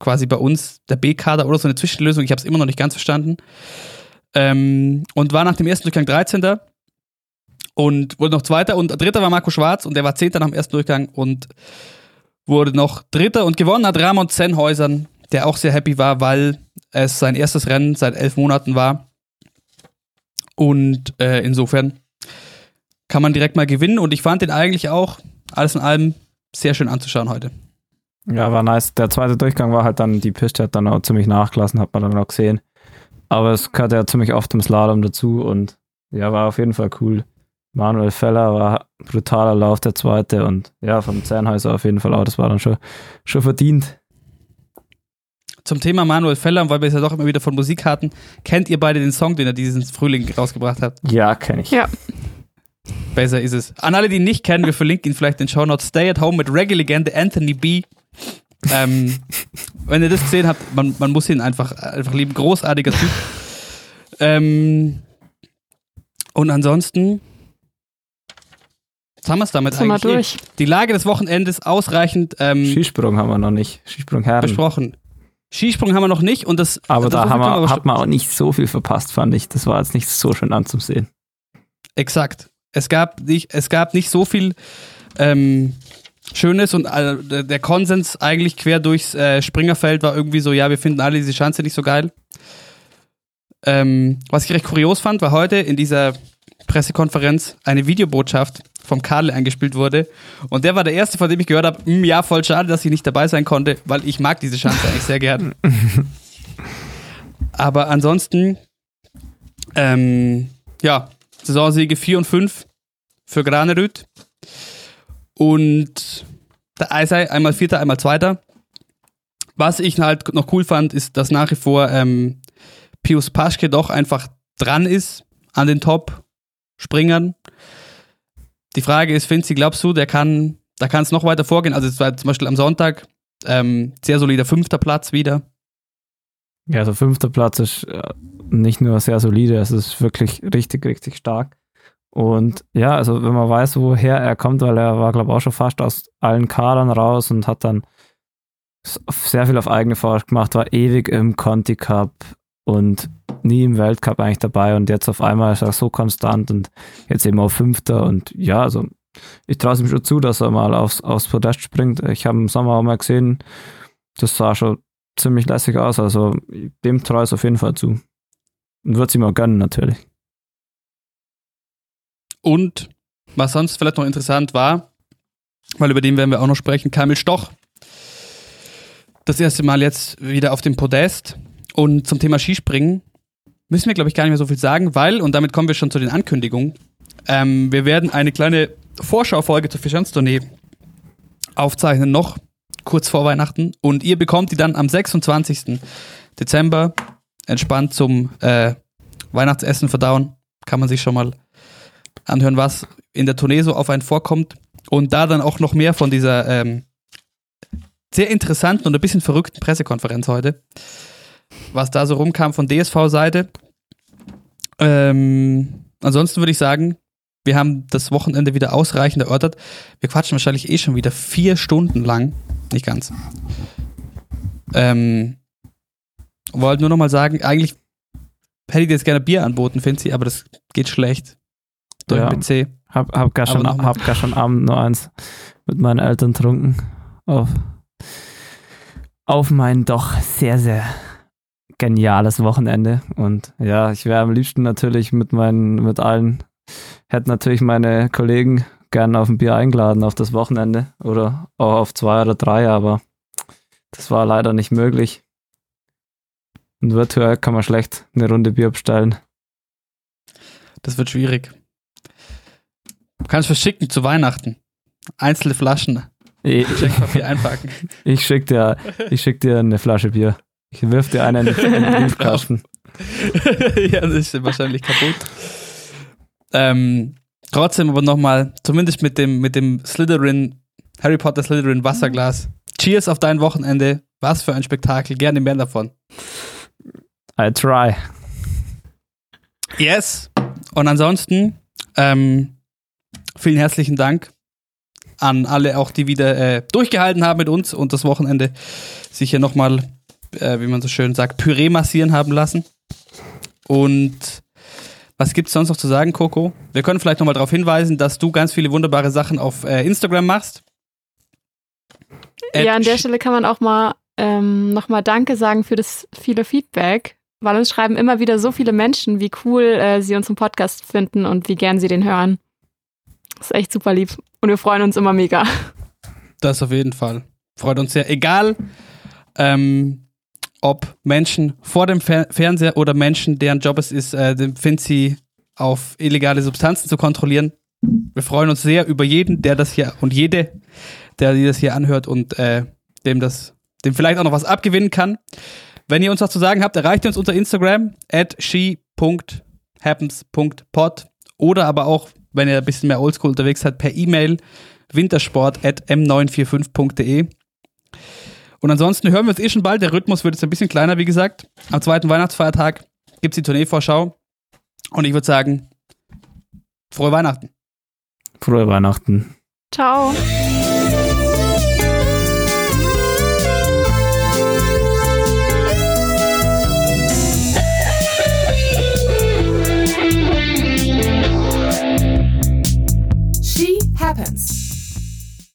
quasi bei uns der B-Kader oder so eine Zwischenlösung. Ich habe es immer noch nicht ganz verstanden. Ähm, und war nach dem ersten Durchgang 13. und wurde noch Zweiter und Dritter war Marco Schwarz und der war Zehnter nach dem ersten Durchgang und wurde noch Dritter und gewonnen hat Ramon Zenhäusern, der auch sehr happy war, weil es sein erstes Rennen seit elf Monaten war. Und äh, insofern kann man direkt mal gewinnen und ich fand den eigentlich auch alles in allem sehr schön anzuschauen heute. Ja, war nice. Der zweite Durchgang war halt dann, die Piste hat dann auch ziemlich nachgelassen, hat man dann auch gesehen. Aber es gehört ja ziemlich oft im Slalom dazu und ja, war auf jeden Fall cool. Manuel Feller war brutaler Lauf, der zweite und ja, vom Zernhäuser auf jeden Fall auch, das war dann schon, schon verdient. Zum Thema Manuel Feller, weil wir es ja doch immer wieder von Musik hatten, kennt ihr beide den Song, den er diesen Frühling rausgebracht hat? Ja, kenne ich. Ja. Besser ist es. An alle, die ihn nicht kennen, wir verlinken ihn vielleicht in den Show Notes. Stay at Home mit Reggae-Legende Anthony B. Ähm, wenn ihr das gesehen habt, man, man muss ihn einfach, einfach lieben. Großartiger Typ. Ähm, und ansonsten, was haben wir es damit Sind wir eigentlich? durch. Die Lage des Wochenendes ausreichend ähm, Skisprung haben wir noch nicht. Skisprung Herren. besprochen. Skisprung haben wir noch nicht und das. Aber das da haben wir, hat man auch nicht so viel verpasst, fand ich. Das war jetzt nicht so schön anzusehen. Exakt. Es gab nicht, es gab nicht so viel ähm, Schönes und äh, der- Konsens eigentlich quer durchs äh, Springerfeld war irgendwie so, ja, wir finden alle diese Schanze nicht so geil. Ähm, was ich recht kurios fand, war heute in dieser Pressekonferenz eine Videobotschaft vom Karl eingespielt wurde. Und der war der erste, von dem ich gehört habe, "Hm, ja, voll schade, dass ich nicht dabei sein konnte, weil ich mag diese Schanze eigentlich sehr gern. Aber ansonsten, ähm, ja, Saisonsiege 4 und 5 für Granerüt. Und der Eisei einmal Vierter, einmal Zweiter. Was ich halt noch cool fand, ist, dass nach wie vor ähm, Pius Paschke doch einfach dran ist an den Top-Springern. Die Frage ist, Finzi, glaubst du, der kann, da kann es noch weiter vorgehen? Also es war zum Beispiel am Sonntag ähm, sehr solider fünfter Platz wieder. Ja, also fünfter Platz ist äh, nicht nur sehr solide, es ist wirklich richtig, richtig stark. Und ja, also wenn man weiß, woher er kommt, weil er war, glaube ich, auch schon fast aus allen Kadern raus und hat dann sehr viel auf eigene Faust gemacht, war ewig im Conti Cup und nie im Weltcup eigentlich dabei und jetzt auf einmal ist er so konstant und jetzt eben auf Fünfter und ja, also ich traue es ihm schon zu, dass er mal aufs, aufs Podest springt. Ich habe im Sommer auch mal gesehen, das sah schon ziemlich lässig aus, also dem traue ich es auf jeden Fall zu. Und wird es ihm auch gönnen, natürlich. Und was sonst vielleicht noch interessant war, weil über den werden wir auch noch sprechen, Kamil Stoch. Das erste Mal jetzt wieder auf dem Podest. Und zum Thema Skispringen müssen wir, glaube ich, gar nicht mehr so viel sagen, weil, und damit kommen wir schon zu den Ankündigungen, ähm, wir werden eine kleine Vorschaufolge zur Fischanstournee aufzeichnen, noch kurz vor Weihnachten. Und ihr bekommt die dann am 26. Dezember entspannt zum äh, Weihnachtsessen verdauen. Kann man sich schon mal anhören, was in der Tournee so auf einen vorkommt. Und da dann auch noch mehr von dieser ähm, sehr interessanten und ein bisschen verrückten Pressekonferenz heute, was da so rumkam von DSV-Seite. Ähm, ansonsten würde ich sagen, wir haben das Wochenende wieder ausreichend erörtert. Wir quatschen wahrscheinlich eh schon wieder vier Stunden lang. Nicht ganz. Ähm, wollte nur noch mal sagen, eigentlich hätte ich dir jetzt gerne Bier anboten, Finzi, aber das geht schlecht. Durch Ja. PC. Hab, hab, gar schon, hab gar schon Abend nur eins mit meinen Eltern trunken. Auf, auf mein doch sehr, sehr geniales Wochenende. Und ja, ich wäre am liebsten natürlich mit meinen, mit allen, hätte natürlich meine Kollegen gerne auf ein Bier eingeladen auf das Wochenende oder auch auf zwei oder drei, aber das war leider nicht möglich. Und virtuell kann man schlecht eine Runde Bier bestellen. Das wird schwierig. Du kannst verschicken zu Weihnachten. Einzelne Flaschen. Ich, Schenkpapier einpacken. Ich schick dir, ich schick dir eine Flasche Bier. Ich wirf dir eine in den in den Briefkasten. ja, das ist wahrscheinlich kaputt. Ähm, trotzdem aber nochmal, zumindest mit dem, mit dem Slytherin, Harry Potter Slytherin Wasserglas. Cheers auf dein Wochenende. Was für ein Spektakel. Gerne mehr davon. I try. Yes. Und ansonsten, ähm, vielen herzlichen Dank an alle auch, die wieder äh, durchgehalten haben mit uns und das Wochenende sich hier nochmal, äh, wie man so schön sagt, Püree massieren haben lassen. Und was gibt es sonst noch zu sagen, Coco? Wir können vielleicht nochmal darauf hinweisen, dass du ganz viele wunderbare Sachen auf äh, Instagram machst. ja, an der Stelle kann man auch mal ähm, nochmal Danke sagen für das viele Feedback, weil uns schreiben immer wieder so viele Menschen, wie cool äh, sie unseren Podcast finden und wie gern sie den hören. Das ist echt super lieb und wir freuen uns immer mega. Das auf jeden Fall. Freut uns sehr. Egal, ähm, ob Menschen vor dem Fer Fernseher oder Menschen, deren Job es ist, äh, den sie auf illegale Substanzen zu kontrollieren. Wir freuen uns sehr über jeden, der das hier und jede, der das hier anhört und äh, dem das, dem vielleicht auch noch was abgewinnen kann. Wenn ihr uns was zu sagen habt, erreicht ihr uns unter Instagram at she.happens.pod oder aber auch, wenn ihr ein bisschen mehr Oldschool unterwegs seid, per E-Mail wintersport at m945.de. Und ansonsten hören wir uns eh schon bald. Der Rhythmus wird jetzt ein bisschen kleiner, wie gesagt. Am zweiten Weihnachtsfeiertag gibt es die Tourneevorschau. Und ich würde sagen, frohe Weihnachten. Frohe Weihnachten. Ciao.